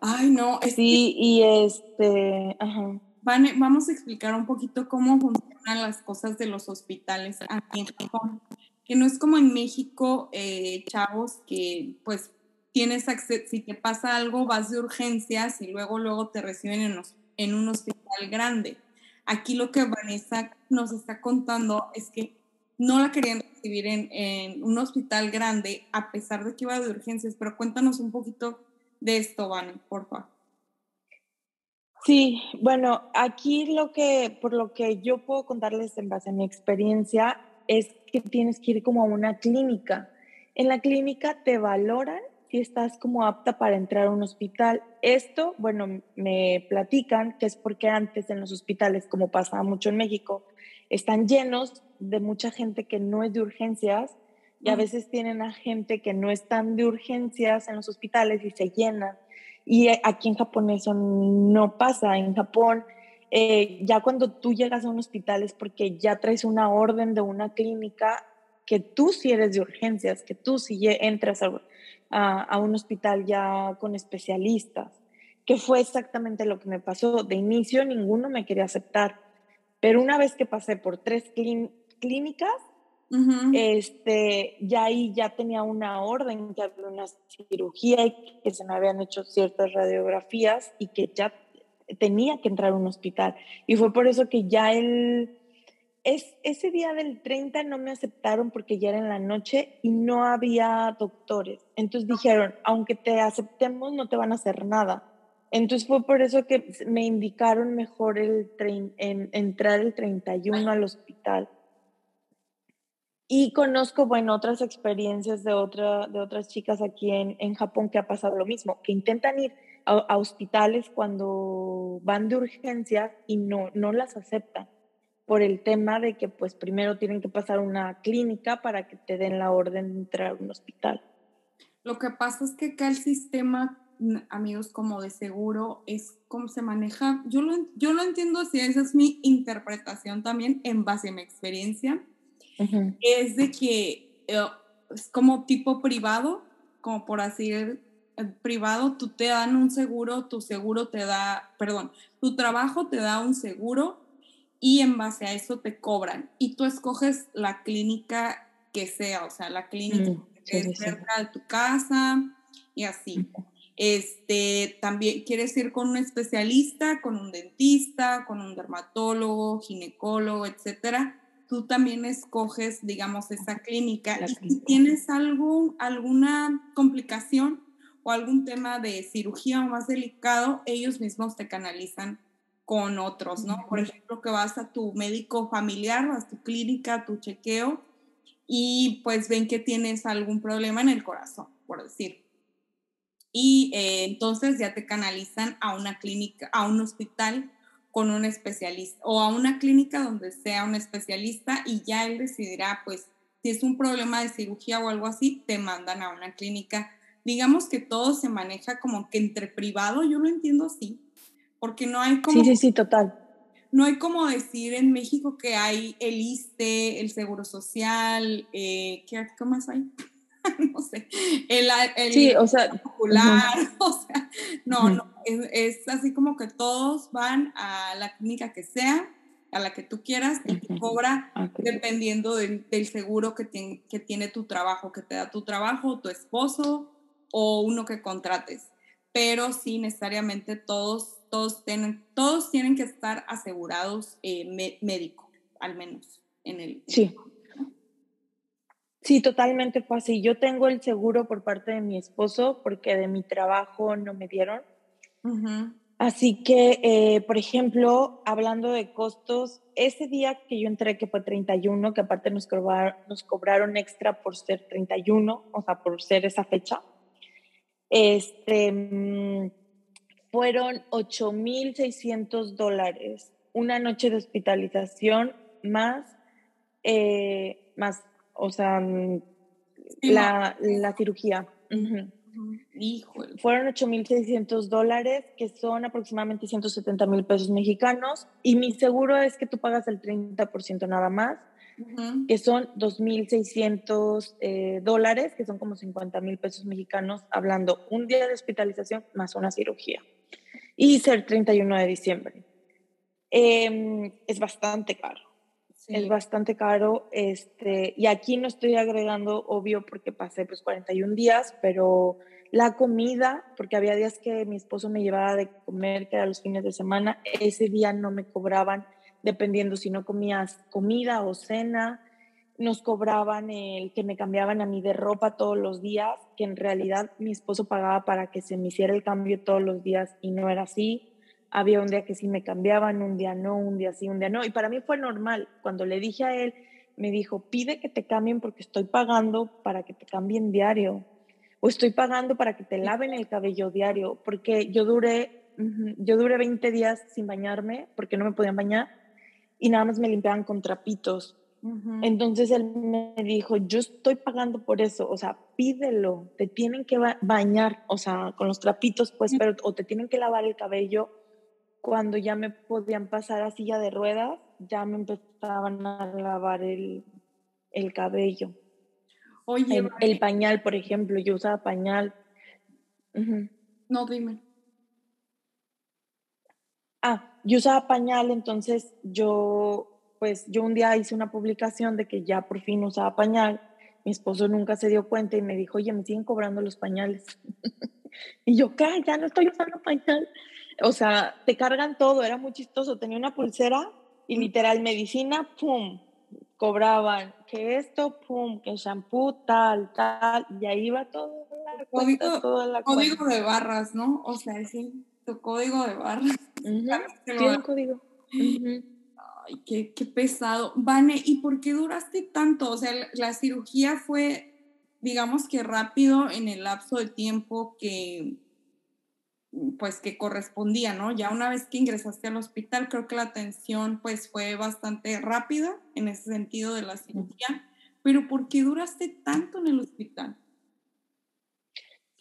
Ay, no. sí, y este, ajá. vamos a explicar un poquito cómo funcionan las cosas de los hospitales aquí en Japón que no es como en México, eh, chavos, que pues tienes acceso, si te pasa algo, vas de urgencias y luego, luego te reciben en, en un hospital grande. Aquí lo que Vanessa nos está contando es que no la querían recibir en, en, un hospital grande a pesar de que iba de urgencias, pero cuéntanos un poquito de esto, Vane, por favor. Sí, bueno, aquí lo que, por lo que yo puedo contarles en base a mi experiencia, es que tienes que ir como a una clínica. En la clínica te valoran si estás como apta para entrar a un hospital. Esto, bueno, me platican que es porque antes en los hospitales, como pasaba mucho en México, están llenos de mucha gente que no es de urgencias y a veces tienen a gente que no están de urgencias en los hospitales y se llenan. Y aquí en Japón eso no pasa. En Japón eh, ya cuando tú llegas a un hospital es porque ya traes una orden de una clínica que tú sí eres de urgencias, que tú sí entras a, un hospital ya con especialistas, que fue exactamente lo que me pasó. De inicio ninguno me quería aceptar, pero una vez que pasé por tres clínicas, este, ya ahí ya tenía una orden, que había una cirugía y que se me habían hecho ciertas radiografías y que ya tenía que entrar a un hospital. Y fue por eso que ya el, es, ese día del 30 no me aceptaron porque ya era en la noche y no había doctores. Entonces dijeron, aunque te aceptemos, no te van a hacer nada. Entonces fue por eso que me indicaron mejor el en, entrar el 31 al hospital. Y conozco, bueno, otras experiencias de, otra, de otras chicas aquí en, en Japón que ha pasado lo mismo, que intentan ir a, hospitales cuando van de urgencia y no, no las aceptan por el tema de que pues primero tienen que pasar una clínica para que te den la orden de entrar a un hospital. Lo que pasa es que acá el sistema, amigos, como de seguro, es cómo se maneja. Yo lo, yo lo entiendo así, esa es mi interpretación también en base a mi experiencia. Es de que eh, es como tipo privado, como por así privado, tú te dan un seguro, tu seguro te da, perdón, tu trabajo te da un seguro y en base a eso te cobran. Y tú escoges la clínica que sea, o sea, la clínica mm, que es cerca de tu casa y así. Este, también quieres ir con un especialista, con un dentista, con un dermatólogo, ginecólogo, etcétera. Tú también escoges, digamos, esa clínica. y si tienes algún, alguna complicación o algún tema de cirugía más delicado, ellos mismos te canalizan con otros, ¿no? Por ejemplo, que vas a tu médico familiar, vas a tu clínica, tu chequeo y pues ven que tienes algún problema en el corazón, por decir. Y eh, entonces ya te canalizan a una clínica, a un hospital con un especialista o a una clínica donde sea un especialista y ya él decidirá, pues, si es un problema de cirugía o algo así, te mandan a una clínica. Digamos que todo se maneja como que entre privado, yo lo entiendo así, porque no hay como... Sí, sí, sí, total. No hay como decir en México que hay el ISTE, el Seguro Social, eh, ¿qué, más hay? (laughs) no sé, el, sí, o sea, popular, (laughs) o sea, no, no, es, así como que todos van a la clínica que sea, a la que tú quieras, y te cobra dependiendo del, seguro que tiene, que tiene tu trabajo, que te da tu trabajo, tu esposo o uno que contrates. Pero sí, necesariamente todos todos tienen, todos tienen que estar asegurados eh, médico, al menos en el... Sí. Sí, totalmente fue así. Yo tengo el seguro por parte de mi esposo porque de mi trabajo no me dieron. Así que, eh, por ejemplo, hablando de costos, ese día que yo entré, que fue 31, que aparte nos cobraron, nos cobraron extra por ser 31, o sea, por ser esa fecha, este, mm, fueron 8.600 dólares, una noche de hospitalización más, eh, más, o sea, la, la, cirugía. Fueron 8.600 dólares, que son aproximadamente 170 mil pesos mexicanos, y mi seguro es que tú pagas el 30% nada más, que son 2.600 eh, dólares, que son como 50 mil pesos mexicanos, hablando un día de hospitalización más una cirugía y ser 31 de diciembre. Em, es bastante caro. Es bastante caro. Este, y aquí no estoy agregando, obvio, porque pasé pues 41 días, pero la comida, porque había días que mi esposo me llevaba de comer, que era los fines de semana, ese día no me cobraban, dependiendo si no comías comida o cena nos cobraban el que me cambiaban a mí de ropa todos los días, que en realidad mi esposo pagaba para que se me hiciera el cambio todos los días y no era así. Había un día que sí me cambiaban, un día no, un día sí, un día no. Y para mí fue normal. Cuando le dije a él, me dijo, pide que te cambien porque estoy pagando para que te cambien diario. O estoy pagando para que te laven el cabello diario. Porque yo duré, yo duré 20 días sin bañarme porque no me podían bañar y nada más me limpiaban con trapitos entonces él me dijo, yo estoy pagando por eso, o sea, pídelo, te tienen que bañar, o sea, con los trapitos, pues, pero o te tienen que lavar el cabello. Cuando ya me podían pasar a silla de ruedas, ya me empezaban a lavar el, el cabello. Oye, el, pañal, por ejemplo, yo usaba pañal. No, dime. Ah, yo usaba pañal, entonces yo pues yo un día hice una publicación de que ya por fin usaba pañal. Mi esposo nunca se dio cuenta y me dijo, oye, me siguen cobrando los pañales. (laughs) y yo, ¿qué? Ya no estoy usando pañal. O sea, te cargan todo, era muy chistoso. Tenía una pulsera y literal medicina, pum, cobraban que esto, pum, que shampoo, tal, tal, y ahí iba todo. La código, código de barras, ¿no? O sea, sí, tu código de barras. (laughs) Tiene un código. Ay, qué, qué, pesado. Vane, ¿y por qué duraste tanto? O sea, la, cirugía fue, digamos que rápido en el lapso de tiempo que, pues, que correspondía, ¿no? Ya una vez que ingresaste al hospital, creo que la atención, pues, fue bastante rápida en ese sentido de la cirugía. Pero ¿por qué duraste tanto en el hospital?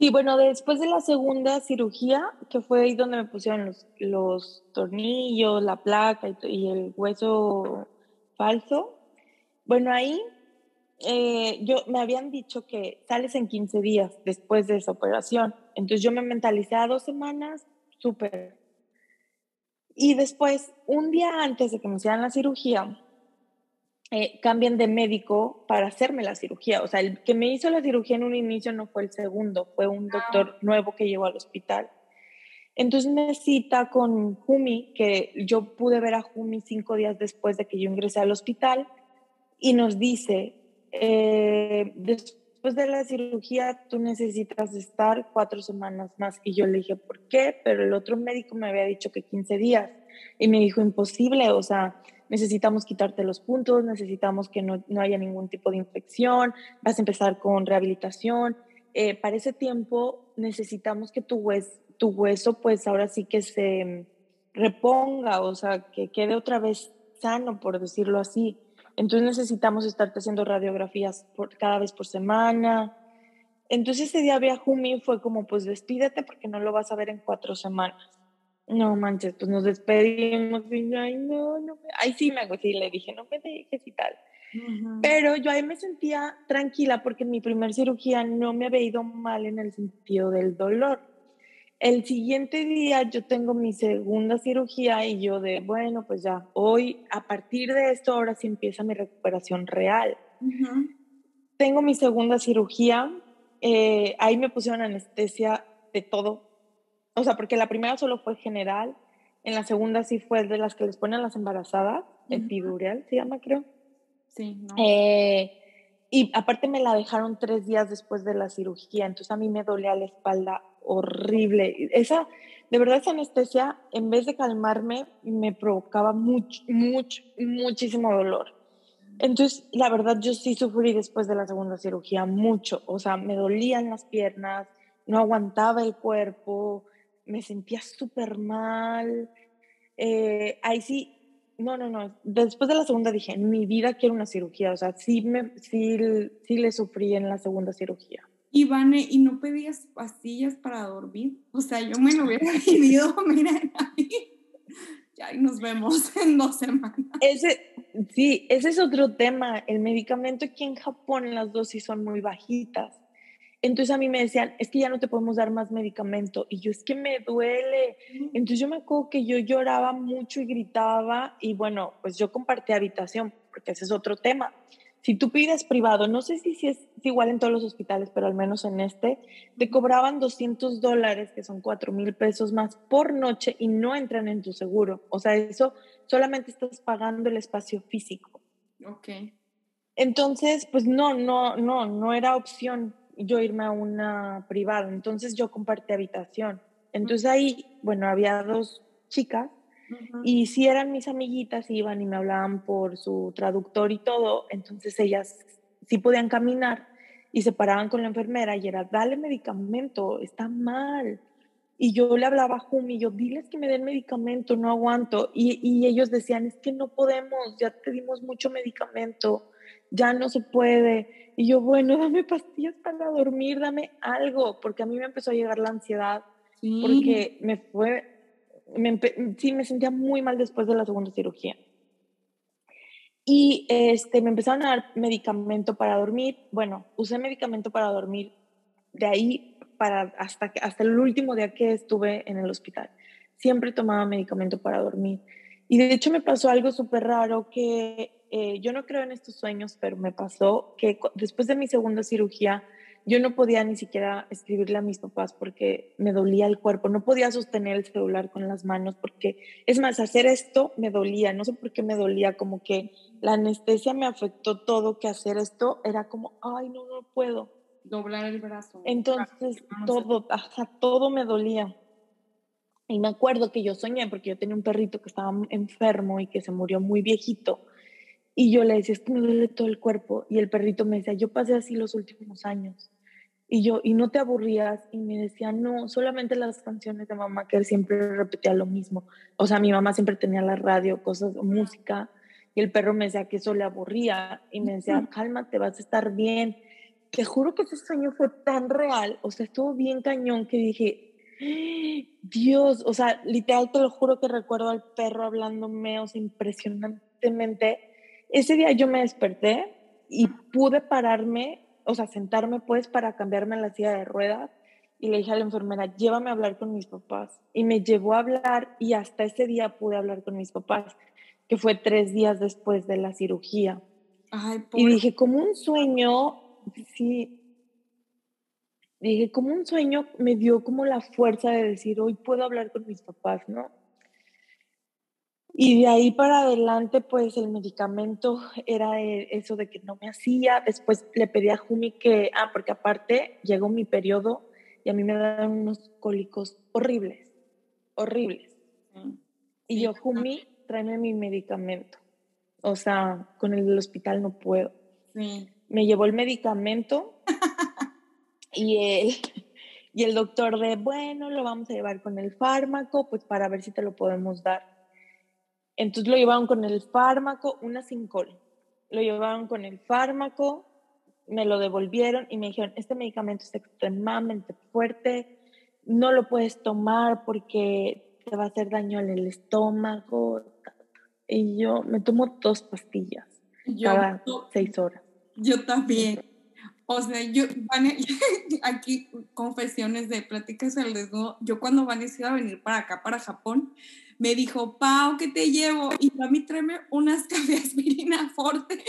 Sí, bueno, después de la segunda cirugía, que fue ahí donde me pusieron los, los tornillos, la placa y, el hueso falso, bueno, ahí eh, yo me habían dicho que sales en 15 días después de esa operación. Entonces yo me mentalicé a dos semanas, súper. Y después, un día antes de que me hicieran la cirugía, eh, cambian de médico para hacerme la cirugía. O sea, el que me hizo la cirugía en un inicio no fue el segundo, fue un ah. doctor nuevo que llegó al hospital. Entonces me cita con Jumi, que yo pude ver a Jumi cinco días después de que yo ingresé al hospital, y nos dice, eh, después de la cirugía tú necesitas estar cuatro semanas más. Y yo le dije, ¿por qué? Pero el otro médico me había dicho que 15 días. Y me dijo, imposible, o sea, necesitamos quitarte los puntos, necesitamos que no, no haya ningún tipo de infección, vas a empezar con rehabilitación. Eh, para ese tiempo necesitamos que tu hueso, tu hueso pues ahora sí que se reponga, o sea, que quede otra vez sano, por decirlo así. Entonces necesitamos estarte haciendo radiografías por, cada vez por semana. Entonces ese día Jumi fue como, pues despídete porque no lo vas a ver en cuatro semanas. No manches, pues nos despedimos y ay, no, no, me... ay, sí me hago, sí, le dije, no me dejes y tal. Pero yo ahí me sentía tranquila porque mi primer cirugía no me había ido mal en el sentido del dolor. El siguiente día yo tengo mi segunda cirugía y yo de, bueno, pues ya, hoy, a partir de esto, ahora sí empieza mi recuperación real. Tengo mi segunda cirugía, eh, ahí me pusieron anestesia de todo, o sea, porque la primera solo fue general, en la segunda sí fue de las que les ponen las embarazadas, epidural se llama, creo. Sí, no. Eh, y aparte me la dejaron tres días después de la cirugía, entonces a mí me dolía la espalda horrible. Esa, de verdad, esa anestesia, en vez de calmarme, me provocaba mucho, mucho, muchísimo dolor. Entonces, la verdad, yo sí sufrí después de la segunda cirugía mucho. O sea, me dolían las piernas, no aguantaba el cuerpo, me sentía súper mal. Eh, ahí sí, no, no, no. Después de la segunda dije, en mi vida quiero una cirugía. O sea, sí, me, sí, sí le sufrí en la segunda cirugía. Y Vane, ¿y no pedías pastillas para dormir? O sea, yo me lo hubiera (laughs) vivido, miren ahí. Ya, y nos vemos (laughs) en dos semanas. Ese, sí, ese es otro tema. El medicamento aquí en Japón, las dosis son muy bajitas. Entonces a mí me decían, es que ya no te podemos dar más medicamento. Y yo, es que me duele. Entonces yo me acuerdo que yo lloraba mucho y gritaba. Y bueno, pues yo compartí habitación, porque ese es otro tema. Si tú pides privado, no sé si, si es igual en todos los hospitales, pero al menos en este, te cobraban 200 dólares, que son 4 mil pesos más por noche y no entran en tu seguro. O sea, eso solamente estás pagando el espacio físico. Ok. Entonces, pues no, no, no, no era opción yo irme a una privada. Entonces yo compartí habitación. Entonces ahí, bueno, había dos chicas y si eran mis amiguitas, iban y me hablaban por su traductor y todo, entonces ellas sí podían caminar y se paraban con la enfermera y era, dale medicamento, está mal. Y yo le hablaba a Jumi, yo, diles que me den medicamento, no aguanto. Y, y ellos decían, es que no podemos, ya te dimos mucho medicamento, ya no se puede. Y yo, bueno, dame pastillas para dormir, dame algo, porque a mí me empezó a llegar la ansiedad, porque me fue, sí, me sentía muy mal después de la segunda cirugía. Y este, me empezaron a dar medicamento para dormir. Bueno, usé medicamento para dormir de ahí para hasta, hasta el último día que estuve en el hospital. Siempre tomaba medicamento para dormir. Y de hecho me pasó algo súper raro que eh, yo no creo en estos sueños, pero me pasó que después de mi segunda cirugía yo no podía ni siquiera escribirle a mis papás porque me dolía el cuerpo, no podía sostener el celular con las manos porque, es más, hacer esto me dolía, no sé por qué me dolía, como que la anestesia me afectó todo, que hacer esto era como, ay, no, no puedo. Doblar el brazo. Entonces, todo, hasta todo me dolía. Y me acuerdo que yo soñé porque yo tenía un perrito que estaba enfermo y que se murió muy viejito. Y yo le decía, es que me duele todo el cuerpo. Y el perrito me decía, yo pasé así los últimos años. Y yo, ¿y no te aburrías? Y me decía, no, solamente las canciones de mamá, que él siempre repetía lo mismo. O sea, mi mamá siempre tenía la radio, cosas, música. Y el perro me decía que eso le aburría. Y me decía, cálmate, vas a estar bien. Te juro que ese sueño fue tan real. O sea, estuvo bien cañón que dije, Dios, o sea, literal te lo juro que recuerdo al perro hablándome, o sea, impresionantemente. Ese día yo me desperté y pude pararme, o sea, sentarme pues para cambiarme la silla de ruedas y le dije a la enfermera, llévame a hablar con mis papás. Y me llevó a hablar y hasta ese día pude hablar con mis papás, que fue tres días después de la cirugía. y dije, como un sueño, sí, dije, como un sueño me dio como la fuerza de decir, hoy puedo hablar con mis papás, ¿no? Y de ahí para adelante, pues el medicamento era e, eso de que no me hacía. Después le pedí a Jumi que, ah, porque aparte llegó mi periodo y a mí me dan unos cólicos horribles, horribles. Y yo, Jumi, tráeme mi medicamento. O sea, con el del hospital no puedo. Me llevó el medicamento (laughs) y el, y el doctor de, bueno, lo vamos a llevar con el fármaco, pues para ver si te lo podemos dar. Entonces lo llevaron con el fármaco, una col. Lo llevaron con el fármaco, me lo devolvieron y me dijeron, este medicamento es extremadamente fuerte, no lo puedes tomar porque te va a hacer daño en el estómago. Y yo me tomo dos pastillas cada seis horas. Yo también. O sea, yo, (laughs) aquí confesiones de pláticas al desnudo. Yo cuando Vanessa iba a venir para acá, para Japón, me dijo, Pau, ¿qué te llevo? Y a mí tráeme unas (laughs) café aspirina forte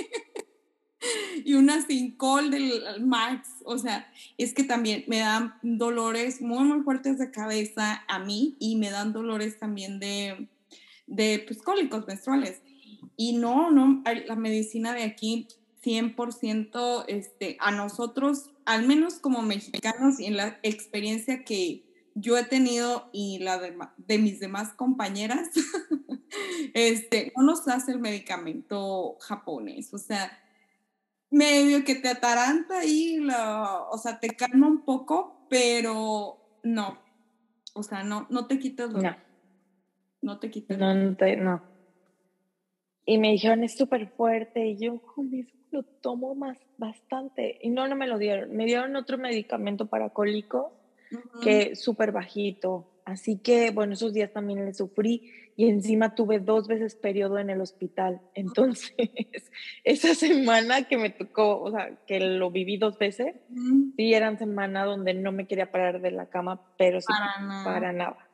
(laughs) y una col del Max. O sea, es que también me dan dolores muy, muy fuertes de cabeza a mí y me dan dolores también de, de pues, cólicos menstruales. Y no, no, la medicina de aquí 100% este, a nosotros, al menos como mexicanos y en la experiencia que yo he tenido y la de, de mis demás compañeras, (laughs) este, no nos hace el medicamento japonés. O sea, medio que te ataranta y, o sea, te calma un poco, pero no. O sea, no, no te quitas No. No te quitas No, no, no. Y me dijeron, es súper fuerte. Y yo, con eso lo tomo más, bastante. Y no, no me lo dieron. Me dieron otro medicamento para cólicos, que súper bajito. Así que, bueno, esos días también le sufrí y encima tuve dos veces periodo en el hospital. (laughs) Entonces, esa semana que me tocó, o sea, que lo viví dos veces, sí, eran semana donde no me quería parar de la cama, pero sí, para nada. Para nada.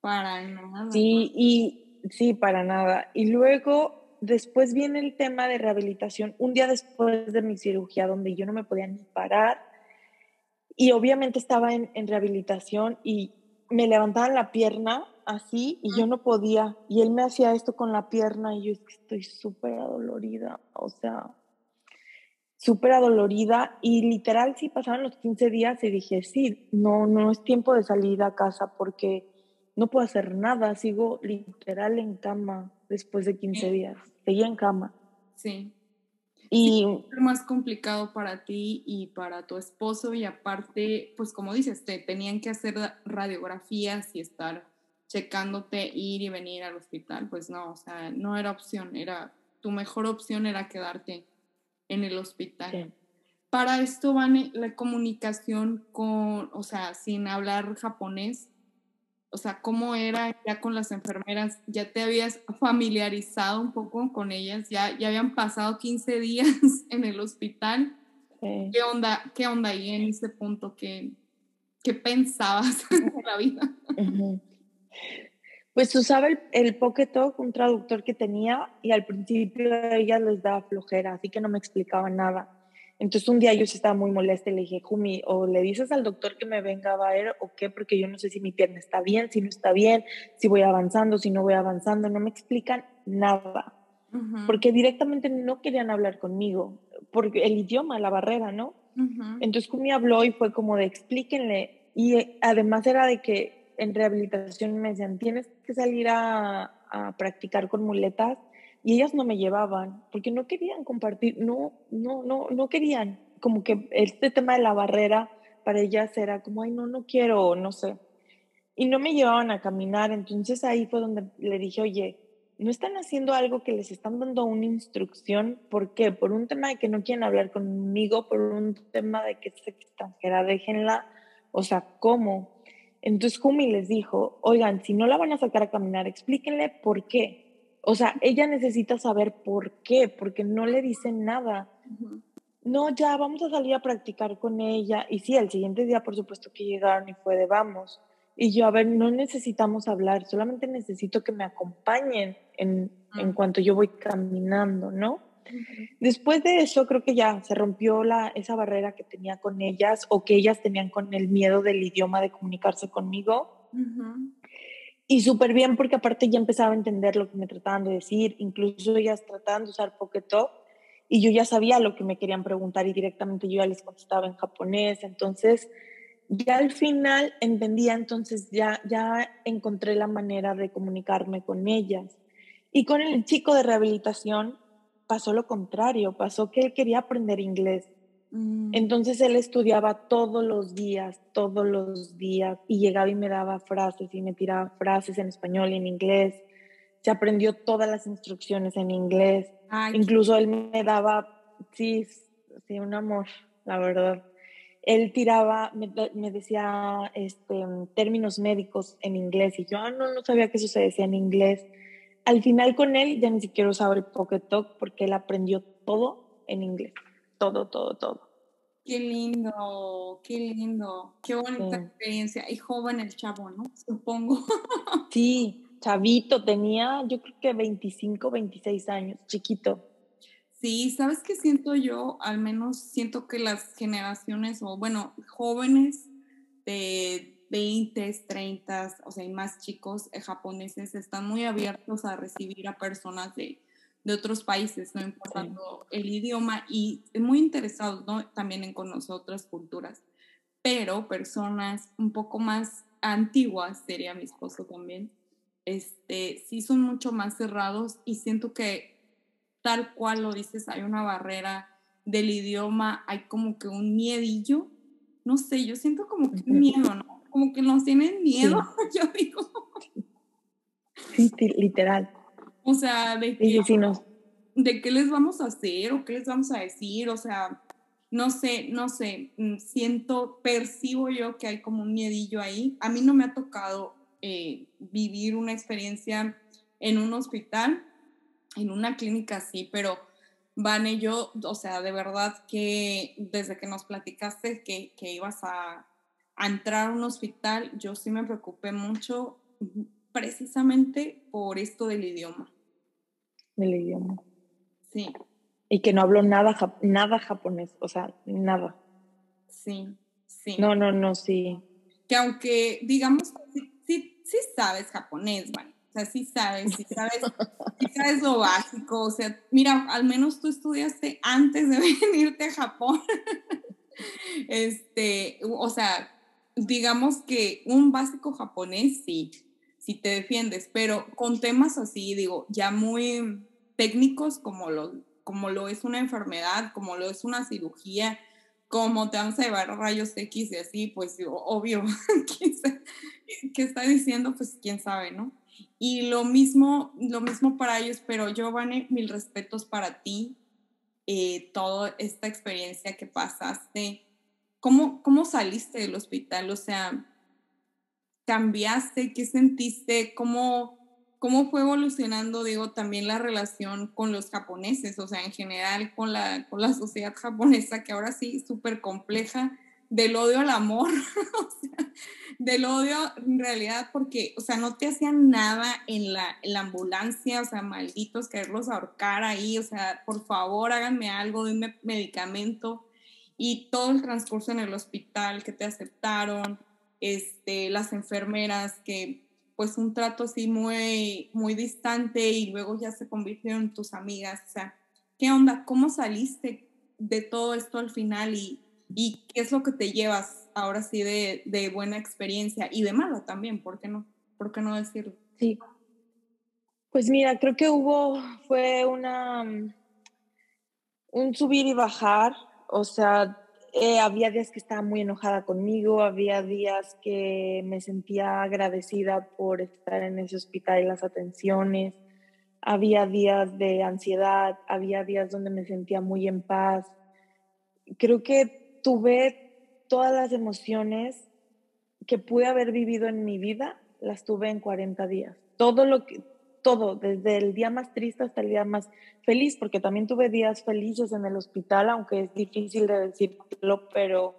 Para nada. Sí, y sí, para nada. Y luego, después viene el tema de rehabilitación, un día después de mi cirugía, donde yo no me podía ni parar. Y obviamente estaba en, en rehabilitación y me levantaban la pierna así y yo no podía. Y él me hacía esto con la pierna y yo estoy súper adolorida, o sea, súper adolorida. Y literal, sí pasaban los 15 días y dije, sí, no, no es tiempo de salir a casa porque no puedo hacer nada. Sigo literal en cama después de 15 días. Seguía en cama. Sí. Y sí, más complicado para ti y para tu esposo y aparte, pues como dices, te tenían que hacer radiografías y estar checándote ir y venir al hospital, pues no, o sea, no era opción, era tu mejor opción era quedarte en el hospital. Para esto, van la comunicación con, o sea, sin hablar japonés, o sea, ¿cómo era ya con las enfermeras? ¿Ya te habías familiarizado un poco con ellas? ¿Ya, ya habían pasado 15 días (laughs) en el hospital? ¿Qué, onda, ¿Qué onda ahí en ese punto? ¿Qué, qué pensabas (laughs) en la vida? Pues usaba el, el Pocket un traductor que tenía, y al principio a ella les daba flojera, así que no me explicaba nada. Entonces un día yo estaba muy molesta y le dije, Jumi, o le dices al doctor que me venga a ver o qué, porque yo no sé si mi pierna está bien, si no está bien, si voy avanzando, si no voy avanzando, no me explican nada. Porque directamente no querían hablar conmigo, porque el idioma, la barrera, ¿no? Entonces Jumi habló y fue como de explíquenle. Y eh, además era de que en rehabilitación me decían, tienes que salir a, practicar con muletas y ellas no me llevaban porque no querían compartir, no, no, no, no querían. Como que este tema de la barrera para ellas era como, ay, no, no quiero, no sé. Y no me llevaban a caminar, entonces ahí fue donde le dije, oye, no están haciendo algo que les están dando una instrucción, ¿por qué? Por un tema de que no quieren hablar conmigo, por un tema de que es extranjera, déjenla, o sea, ¿cómo? Entonces Jumi les dijo, oigan, si no la van a sacar a caminar, explíquenle por qué. O sea, ella necesita saber por qué, porque no le dicen nada. No, ya vamos a salir a practicar con ella. Y sí, el siguiente día, por supuesto que llegaron y fue de vamos. Y yo, a ver, no necesitamos hablar, solamente necesito que me acompañen en, en cuanto yo voy caminando, ¿no? Después de eso, creo que ya se rompió la, esa barrera que tenía con ellas o que ellas tenían con el miedo del idioma de comunicarse conmigo. Y súper bien porque aparte ya empezaba a entender lo que me trataban de decir, incluso ellas trataban de usar Pocket y yo ya sabía lo que me querían preguntar y directamente yo ya les contestaba en japonés. Entonces, ya al final entendía, entonces ya, ya encontré la manera de comunicarme con ellas. Y con el chico de rehabilitación pasó lo contrario, pasó que él quería aprender inglés. Mm. Entonces él estudiaba todos los días, todos los días, y llegaba y me daba frases y me tiraba frases en español y en inglés. Se aprendió todas las instrucciones en inglés. Incluso él me daba, sí, sí, un amor, la verdad. Él tiraba, me, decía este, términos médicos en inglés y yo, ah, no, no sabía que eso se decía en inglés. Al final con él ya ni siquiera usaba el Pocket Talk porque él aprendió todo en inglés. Todo, todo, todo. Qué lindo, qué lindo, qué bonita experiencia. Y joven el chavo, ¿no? Supongo. (laughs) sí, chavito, tenía yo creo que 25, 26 años, chiquito. Sí, ¿sabes qué siento yo? Al menos siento que las generaciones, o bueno, jóvenes de 20, 30, o sea, y más chicos eh, japoneses están muy abiertos a recibir a personas de, de otros países, no importando el idioma, y muy interesados ¿no? también en conocer otras culturas. Pero personas un poco más antiguas, sería mi esposo también, este, sí son mucho más cerrados y siento que tal cual lo dices, hay una barrera del idioma, hay como que un miedillo, no sé, yo siento como que miedo, ¿no? Como que nos tienen miedo, (laughs) yo digo. Sí, literal. O sea, de que, de qué les vamos a hacer o qué les vamos a decir, o sea, no sé, no sé, mm, siento, percibo yo que hay como un miedillo ahí. A mí no me ha tocado eh, vivir una experiencia en un hospital, en una clínica sí, pero Vane, yo, o sea, de verdad que desde que nos platicaste que, que ibas a, a, entrar a un hospital, yo sí me preocupé mucho precisamente por esto del idioma. Del idioma. Sí. Y que no hablo nada, nada japonés, o sea, nada. Sí, sí. No, no, no, sí. Que aunque, digamos, sí sabes japonés, ¿vale? O sea, sí sabes, sí sabes, sí sabes lo básico. O sea, mira, al menos tú estudiaste antes de (laughs) venirte a Japón. Este, o sea, digamos que un básico japonés sí, sí te defiendes, pero con temas así, digo, ya muy técnicos como lo, como lo es una enfermedad, como lo es una cirugía, como te vamos a llevar rayos X y así, pues obvio, (laughs) ¿qué está diciendo? Pues quién sabe, ¿no? Y lo mismo, lo mismo para ellos, pero Giovanni, mil respetos para ti, eh, toda esta experiencia que pasaste. ¿Cómo, ¿Cómo saliste del hospital? O sea, ¿cambiaste? ¿Qué sentiste? ¿Cómo, cómo fue evolucionando, digo, también la relación con los japoneses, o sea, en general con la, con la sociedad japonesa, que ahora sí, súper compleja, del odio al amor, (laughs) o sea, del odio en realidad, porque, o sea, no te hacían nada en la, en la ambulancia, o sea, malditos, quererlos ahorcar ahí, o sea, por favor, háganme algo, denme medicamento, y todo el transcurso en el hospital que te aceptaron, este, las enfermeras que pues un trato así muy, muy distante y luego ya se convirtieron en tus amigas. O sea, ¿qué onda? ¿Cómo saliste de todo esto al final y, y qué es lo que te llevas ahora sí de, de, buena experiencia y de mala también? ¿Por qué no? ¿Por qué no decirlo? Sí. Pues mira, creo que hubo, fue una, un subir y bajar, o sea, eh, había días que estaba muy enojada conmigo, había días que me sentía agradecida por estar en ese hospital y las atenciones, había días de ansiedad, había días donde me sentía muy en paz. Creo que tuve todas las emociones que pude haber vivido en mi vida, las tuve en 40 días. Todo lo que, todo, desde el día más triste hasta el día más feliz, porque también tuve días felices en el hospital, aunque es difícil de decirlo, pero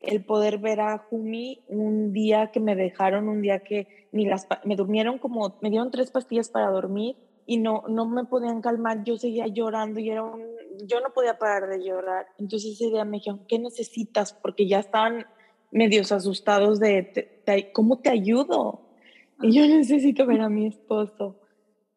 el poder ver a Jumi un día que me dejaron, un día que ni las, me durmieron como, me dieron tres pastillas para dormir y no, no me podían calmar, yo seguía llorando y era un, yo no podía parar de llorar. Entonces ese día me dijeron, ¿qué necesitas? Porque ya estaban medios asustados de, ¿cómo te ayudo? Y yo necesito ver a mi esposo.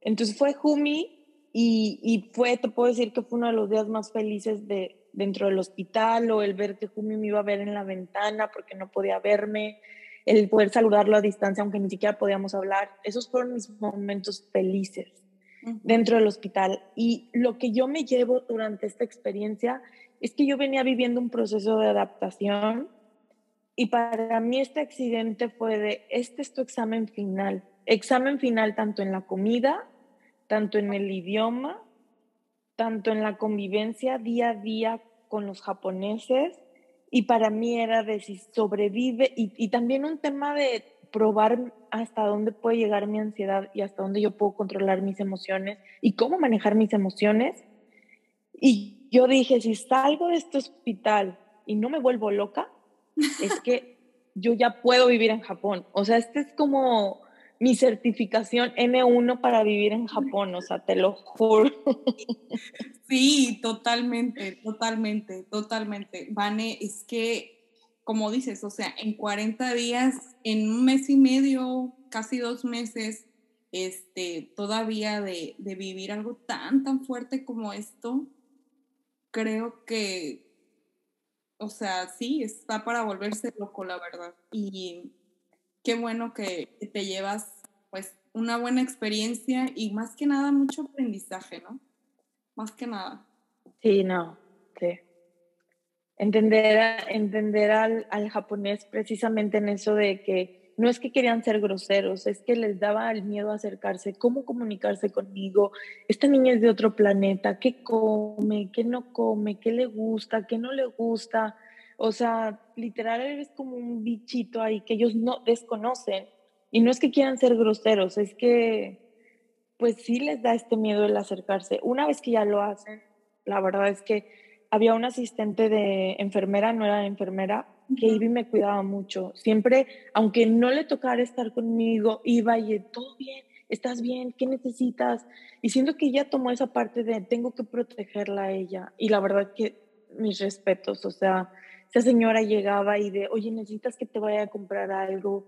Entonces fue Jumi y, y fue, te puedo decir que fue uno de los días más felices de, dentro del hospital o el ver que Jumi me iba a ver en la ventana porque no podía verme, el poder saludarlo a distancia aunque ni siquiera podíamos hablar. Esos fueron mis momentos felices dentro del hospital. Y lo que yo me llevo durante esta experiencia es que yo venía viviendo un proceso de adaptación y para mí este accidente fue de, este es tu examen final. Examen final tanto en la comida, tanto en el idioma, tanto en la convivencia día a día con los japoneses. Y para mí era de si sobrevive y, y también un tema de probar hasta dónde puede llegar mi ansiedad y hasta dónde yo puedo controlar mis emociones y cómo manejar mis emociones. Y yo dije, si salgo de este hospital y no me vuelvo loca, es que (laughs) yo ya puedo vivir en Japón. O sea, este es como mi certificación N1 para vivir en Japón, o sea, te lo juro. Sí, totalmente, totalmente, totalmente. Vane, es que, como dices, o sea, en 40 días, en un mes y medio, casi dos meses, este, todavía de, de vivir algo tan, tan fuerte como esto, creo que o sea, sí, está para volverse loco, la verdad. Y qué bueno que te llevas, pues, una buena experiencia y más que nada mucho aprendizaje, ¿no? Más que nada. Sí, no, sí. Entender, entender al, al japonés precisamente en eso de que no es que querían ser groseros, es que les daba el miedo a acercarse, cómo comunicarse conmigo. Esta niña es de otro planeta, ¿qué come? ¿Qué no come? ¿Qué le gusta? ¿Qué no le gusta? O sea, literal es como un bichito ahí que ellos no desconocen. Y no es que quieran ser groseros, es que pues sí les da este miedo el acercarse. Una vez que ya lo hacen, la verdad es que había un asistente de enfermera, no era enfermera, que iba y me cuidaba mucho. Siempre, aunque no le tocara estar conmigo, iba y todo bien, estás bien, ¿qué necesitas? Y siento que ella tomó esa parte de tengo que protegerla a ella. Y la verdad que mis respetos, o sea, esa señora llegaba y de, oye, necesitas que te vaya a comprar algo,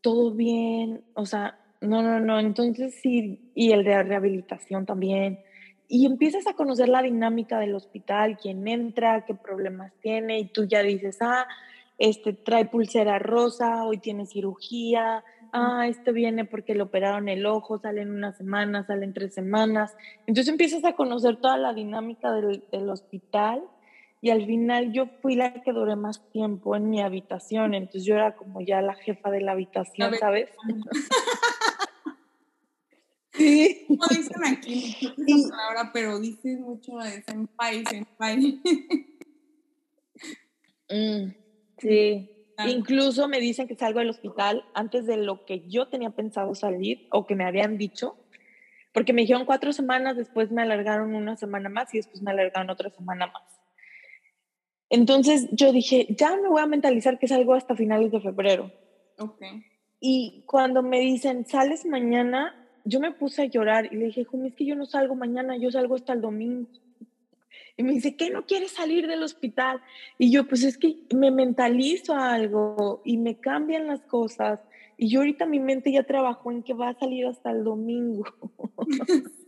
todo bien, o sea, no, no, no, entonces sí, y el de rehabilitación también. Y empiezas a conocer la dinámica del hospital, quién entra, qué problemas tiene, y tú ya dices, ah, este trae pulsera rosa, hoy tiene cirugía, ah, este viene porque le operaron el ojo, sale en una semana, sale en tres semanas. Entonces empiezas a conocer toda la dinámica del, del hospital y al final yo fui la que duré más tiempo en mi habitación, entonces yo era como ya la jefa de la habitación, ¿sabes? (laughs) sí. No dicen aquí esa palabra, pero dicen mucho de senpai, senpai. Mm, (laughs) sí. Incluso me dicen que salgo del hospital antes de lo que yo tenía pensado salir o que me habían dicho, porque me dijeron cuatro semanas, después me alargaron una semana más y después me alargaron otra semana más. Entonces yo dije, ya me voy a mentalizar que salgo hasta finales de febrero. Okay. Y cuando me dicen, sales mañana, yo me puse a llorar y le dije, Jumi, es que yo no salgo mañana, yo salgo hasta el domingo. Y me dice, ¿qué no quieres salir del hospital? Y yo, pues es que me mentalizo algo y me cambian las cosas. Y yo ahorita mi mente ya trabajó en que va a salir hasta el domingo. (laughs)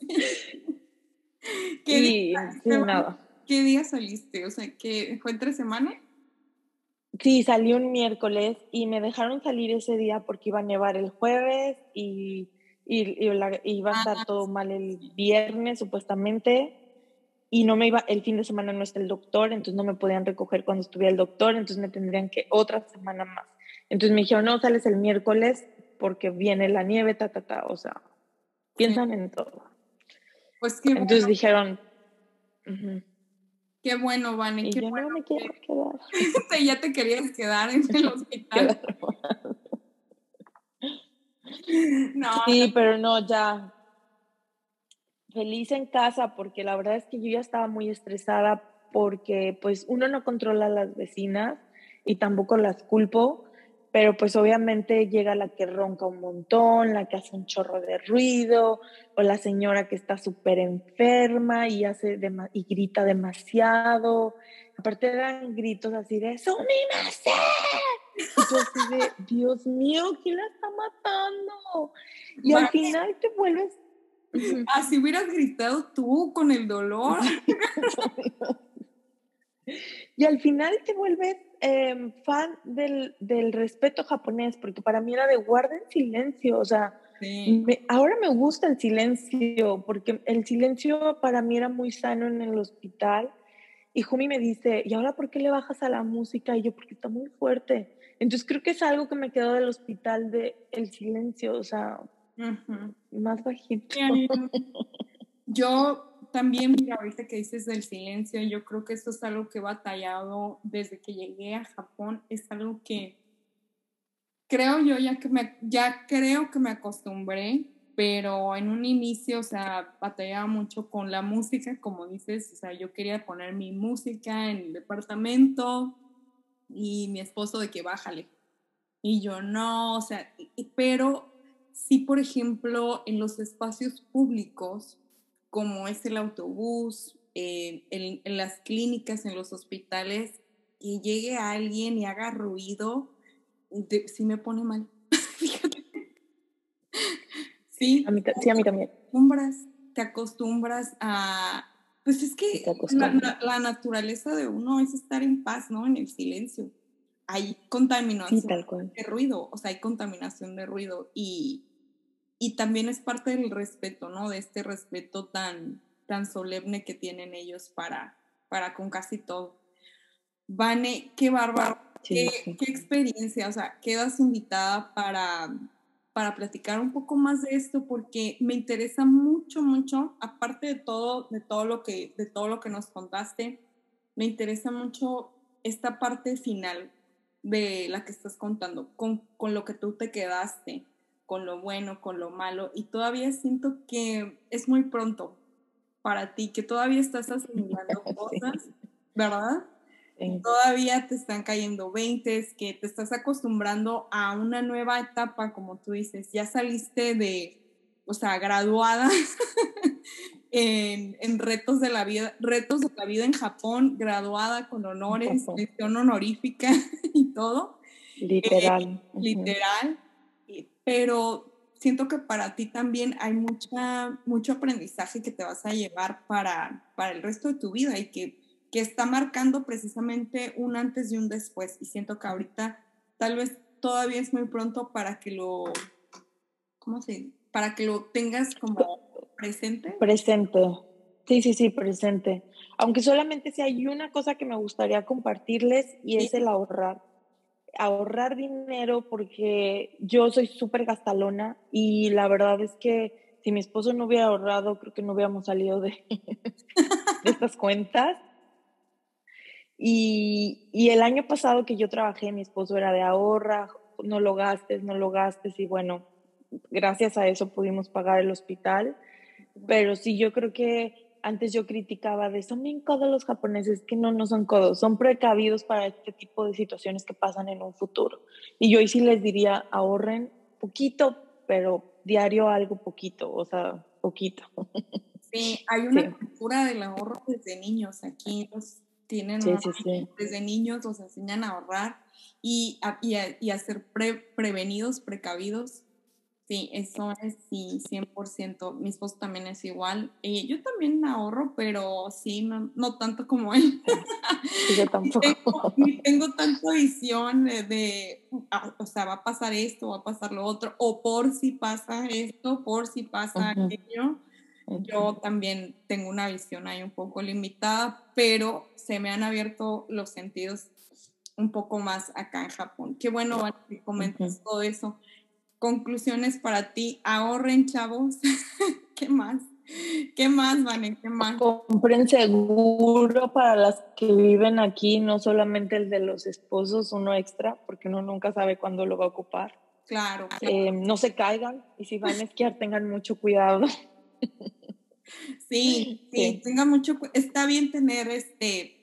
(laughs) ¿Qué y, nada. ¿Qué día saliste? O sea, ¿que fue entre semana? Sí, salí un miércoles y me dejaron salir ese día porque iba a nevar el jueves y, iba a estar ah, todo mal el viernes supuestamente y no me iba, el fin de semana no está el doctor, entonces no me podían recoger cuando estuviera el doctor, entonces me tendrían que otra semana más. Entonces me dijeron, no, sales el miércoles porque viene la nieve, ta, ta, ta, o sea, piensan en todo. Pues que Entonces dijeron, Qué bueno, Vane. qué yo bueno. no me quiero quedar. (laughs) ya te querías quedar en el (laughs) hospital. no, sí, pero no, ya. feliz en casa porque la verdad es que yo ya estaba muy estresada porque pues uno no controla a las vecinas y tampoco las culpo, pero pues obviamente llega la que ronca un montón, la que hace un chorro de ruido, o la señora que está súper enferma y, hace y grita demasiado. Aparte dan gritos así de ¡Sumimase! Y yo así de, Dios mío, ¿quién la está matando? Y al final te vuelves... Así hubieras gritado tú con el dolor. (laughs) y al final te vuelves em, fan del, del, respeto japonés, porque para mí era de guarden silencio, o sea, ahora me gusta el silencio, porque el silencio para mí era muy sano en el hospital. Y Jumi me dice, ¿y ahora por qué le bajas a la música? Y yo, porque está muy fuerte. Entonces creo que es algo que me quedó del hospital de el silencio, o sea, más bajito. (laughs) Yo también, mira, ahorita que dices del silencio, yo creo que esto es algo que he batallado desde que llegué a Japón, es algo que creo yo ya que me, ya creo que me acostumbré, pero en un inicio, o sea, batallaba mucho con la música, como dices, o sea, yo quería poner mi música en el departamento y mi esposo de que bájale. Y yo no, o sea, pero sí, por ejemplo, en los espacios públicos, como es el autobús, eh, en, las clínicas, en los hospitales, que llegue alguien y haga ruido, sí me pone mal. (laughs) sí, a mí, sí, a mí también. Te acostumbras, te acostumbras a... Pues es que la, la, naturaleza de uno es estar en paz, ¿no? En el silencio. Hay contaminación de ruido, o sea, hay contaminación de ruido y, y también es parte del respeto, ¿no? De este respeto tan, tan solemne que tienen ellos para, para con casi todo. Vane, qué bárbaro, qué, experiencia, o sea, quedas invitada para, para platicar un poco más de esto porque me interesa mucho, mucho, aparte de todo, de todo lo que, de todo lo que nos contaste, me interesa mucho esta parte final de la que estás contando, con, con lo que tú te quedaste con lo bueno, con lo malo, y todavía siento que es muy pronto para ti, que todavía estás asimilando (laughs) cosas, ¿verdad? Todavía te están cayendo 20, que te estás acostumbrando a una nueva etapa, como tú dices, ya saliste de, o sea, graduada (laughs) en, en, retos de la vida, retos de la vida en Japón, graduada con honores, (laughs) mención honorífica y todo. Literal. Eh, literal pero siento que para ti también hay mucha, mucho aprendizaje que te vas a llevar para, para el resto de tu vida y que, que está marcando precisamente un antes y un después. Y siento que ahorita tal vez todavía es muy pronto para que lo, ¿cómo se Para que lo tengas como presente. Presente. Sí, sí, sí, presente. Aunque solamente si hay una cosa que me gustaría compartirles y es el ahorrar ahorrar dinero porque yo soy súper gastalona y la verdad es que si mi esposo no hubiera ahorrado, creo que no hubiéramos salido de, (laughs) estas cuentas. Y, y, el año pasado que yo trabajé, mi esposo era de ahorra, no lo gastes, no lo gastes y bueno, gracias a eso pudimos pagar el hospital. Pero sí, yo creo que antes yo criticaba de son bien codos los japoneses, que no, no son codos, son precavidos para este tipo de situaciones que pasan en un futuro. Y yo ahí sí les diría, ahorren poquito, pero diario algo poquito, o sea, poquito. (laughs) Sí, hay una cultura del ahorro desde niños. Aquí los tienen desde niños, los enseñan a ahorrar y a, y a, ser prevenidos, precavidos Sí, eso es sí, 100%. Mi esposo también es igual. Eh, yo también ahorro, pero sí, no, tanto como él. (laughs) yo (laughs) tampoco. Tengo, tengo tanta visión de, ah, o sea, va a pasar esto, va a pasar lo otro, o por si pasa esto, por si pasa aquello. Yo también tengo una visión ahí un poco limitada, pero se me han abierto los sentidos un poco más acá en Japón. Qué bueno que comentes todo eso conclusiones para ti. Ahorren, chavos. (laughs) ¿Qué más? ¿Qué más, Vane? ¿Qué más? Compren seguro para las que viven aquí, no solamente el de los esposos, uno extra, porque uno nunca sabe cuándo lo va a ocupar. Claro. Eh, no se caigan y si van a esquiar tengan mucho cuidado. Sí, sí, (laughs) tenga mucho, está bien tener este,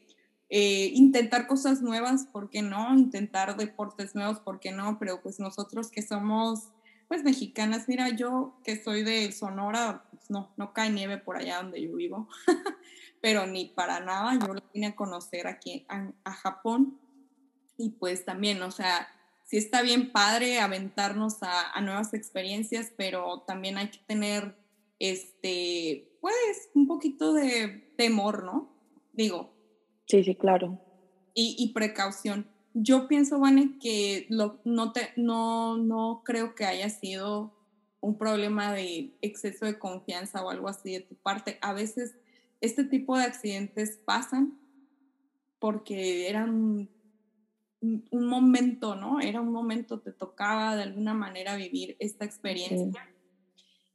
eh, intentar cosas nuevas, ¿por qué no? Intentar deportes nuevos, ¿por qué no? Pero pues nosotros que somos, pues mexicanas, mira, yo que soy de Sonora, pues no, no cae nieve por allá donde yo vivo, (laughs) pero ni para nada, yo lo vine a conocer aquí a Japón y pues también, o sea, sí está bien padre aventarnos a, nuevas experiencias, pero también hay que tener, este, pues, un poquito de temor, ¿no? Digo. Sí, sí, claro. Y, precaución. Yo pienso, Vane, que lo, no, te, no, no creo que haya sido un problema de exceso de confianza o algo así de tu parte. A veces este tipo de accidentes pasan porque eran un momento, ¿no? Era un momento, te tocaba de alguna manera vivir esta experiencia.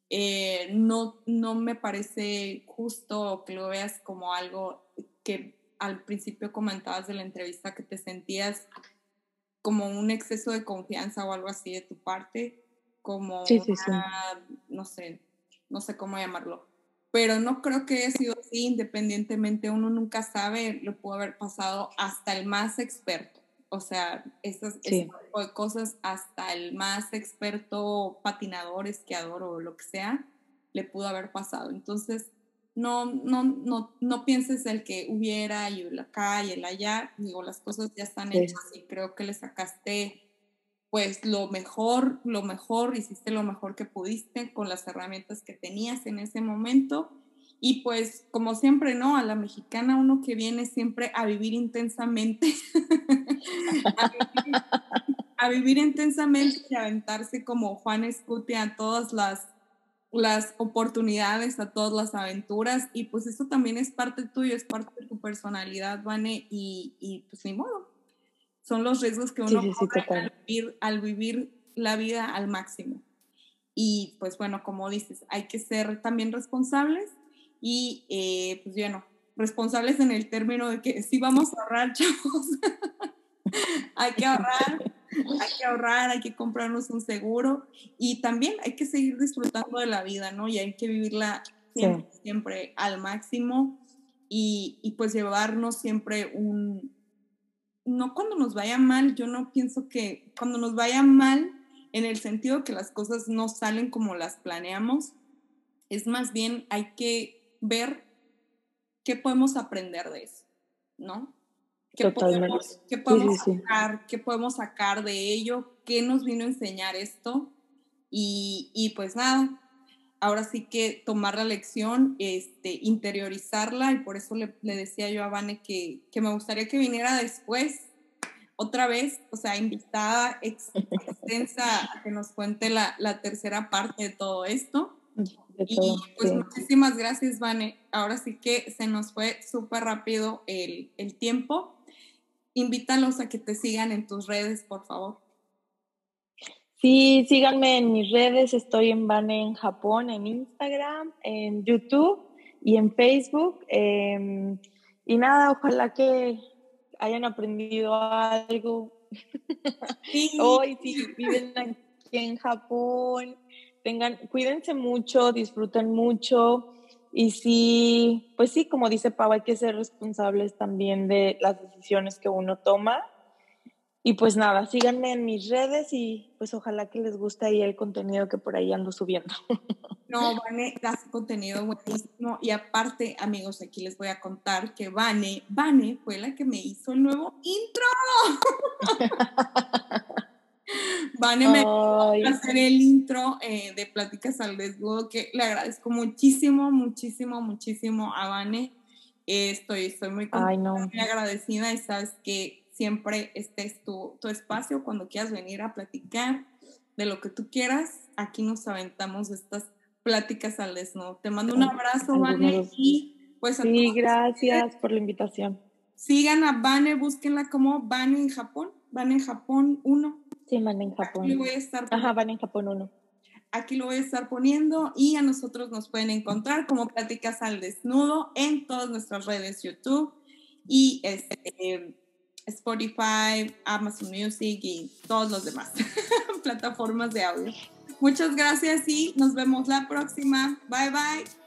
Eh, no, no me parece justo que lo veas como algo que al principio comentabas de la entrevista que te sentías como un exceso de confianza o algo así de tu parte, como no sé, no sé cómo llamarlo. Pero no creo que haya sido así, independientemente, uno nunca sabe, lo pudo haber pasado hasta el más experto. O sea, esas, ese tipo de cosas, hasta el más experto patinador, esquiador o lo que sea, le pudo haber pasado. Entonces, no, no, no, no pienses el que hubiera y el acá y el allá. Digo, las cosas ya están hechas y creo que le sacaste pues lo mejor, lo mejor, hiciste lo mejor que pudiste con las herramientas que tenías en ese momento y pues, como siempre, ¿no? A la mexicana, uno que viene siempre a vivir intensamente, (laughs) a, vivir, intensamente y aventarse como Juan Escute a todas las, las oportunidades, a todas las aventuras. Y pues eso también es parte tuyo, es parte de tu personalidad, Vane, y, y pues ni modo. Son los riesgos que uno al, vivir, al vivir la vida al máximo. Y pues bueno, como dices, hay que ser también responsables y eh, pues bueno, responsables en el término de que sí vamos a ahorrar, (laughs) chavos. (laughs) hay que ahorrar, hay que ahorrar, hay que comprarnos un seguro y también hay que seguir disfrutando de la vida, ¿no? Y hay que vivirla siempre, siempre al máximo y, y, pues llevarnos siempre un, no cuando nos vaya mal, yo no pienso que cuando nos vaya mal, en el sentido que las cosas no salen como las planeamos, es más bien hay que ver qué podemos aprender de eso, ¿no? ¿Qué podemos, qué podemos sacar, qué podemos sacar de ello? ¿Qué nos vino a enseñar esto? Y, y, pues nada, ahora sí que tomar la lección, este, interiorizarla y por eso le, le decía yo a Vane que, que, me gustaría que viniera después, otra vez, o sea, invitada extensa a que nos cuente la, la tercera parte de todo esto y pues muchísimas gracias, Vane. Ahora sí que se nos fue súper rápido el, el tiempo. Invítalos a que te sigan en tus redes, por favor. Sí, síganme en mis redes. Estoy en Vane en Japón, en Instagram, en YouTube y en Facebook. Em, y nada, ojalá que hayan aprendido algo. (laughs) Hoy sí viven aquí en Japón tengan, cuídense mucho, disfruten mucho y sí, pues sí, como dice Pau, hay que ser responsables también de las decisiones que uno toma. Y pues nada, síganme en mis redes y pues ojalá que les guste ahí el contenido que por ahí ando subiendo. (laughs) No, Vane hace contenido buenísimo y aparte, amigos, aquí les voy a contar que Vane, Vane fue la que me hizo el nuevo intro. (laughs) Vane me a hacer el intro eh, de Pláticas al Desnudo, que le agradezco muchísimo, muchísimo, muchísimo a Vane. Eh, estoy, estoy muy, muy agradecida y sabes que siempre este es tu, tu espacio cuando quieras venir a platicar de lo que tú quieras. Aquí nos aventamos estas pláticas al desnudo. Te mando un abrazo, Vane, y pues Sí, gracias por la invitación. Sigan a Vane, búsquenla como Vane en Japón, Vane en Japón 1 Sí, van en Japón. Aquí voy a estar Ajá, van en Japón uno. Aquí lo voy a estar poniendo y a nosotros nos pueden encontrar como Pláticas al Desnudo en todas nuestras redes YouTube y este, Spotify, Amazon Music y todos los demás (laughs) plataformas de audio. Muchas gracias y nos vemos la próxima. Bye bye.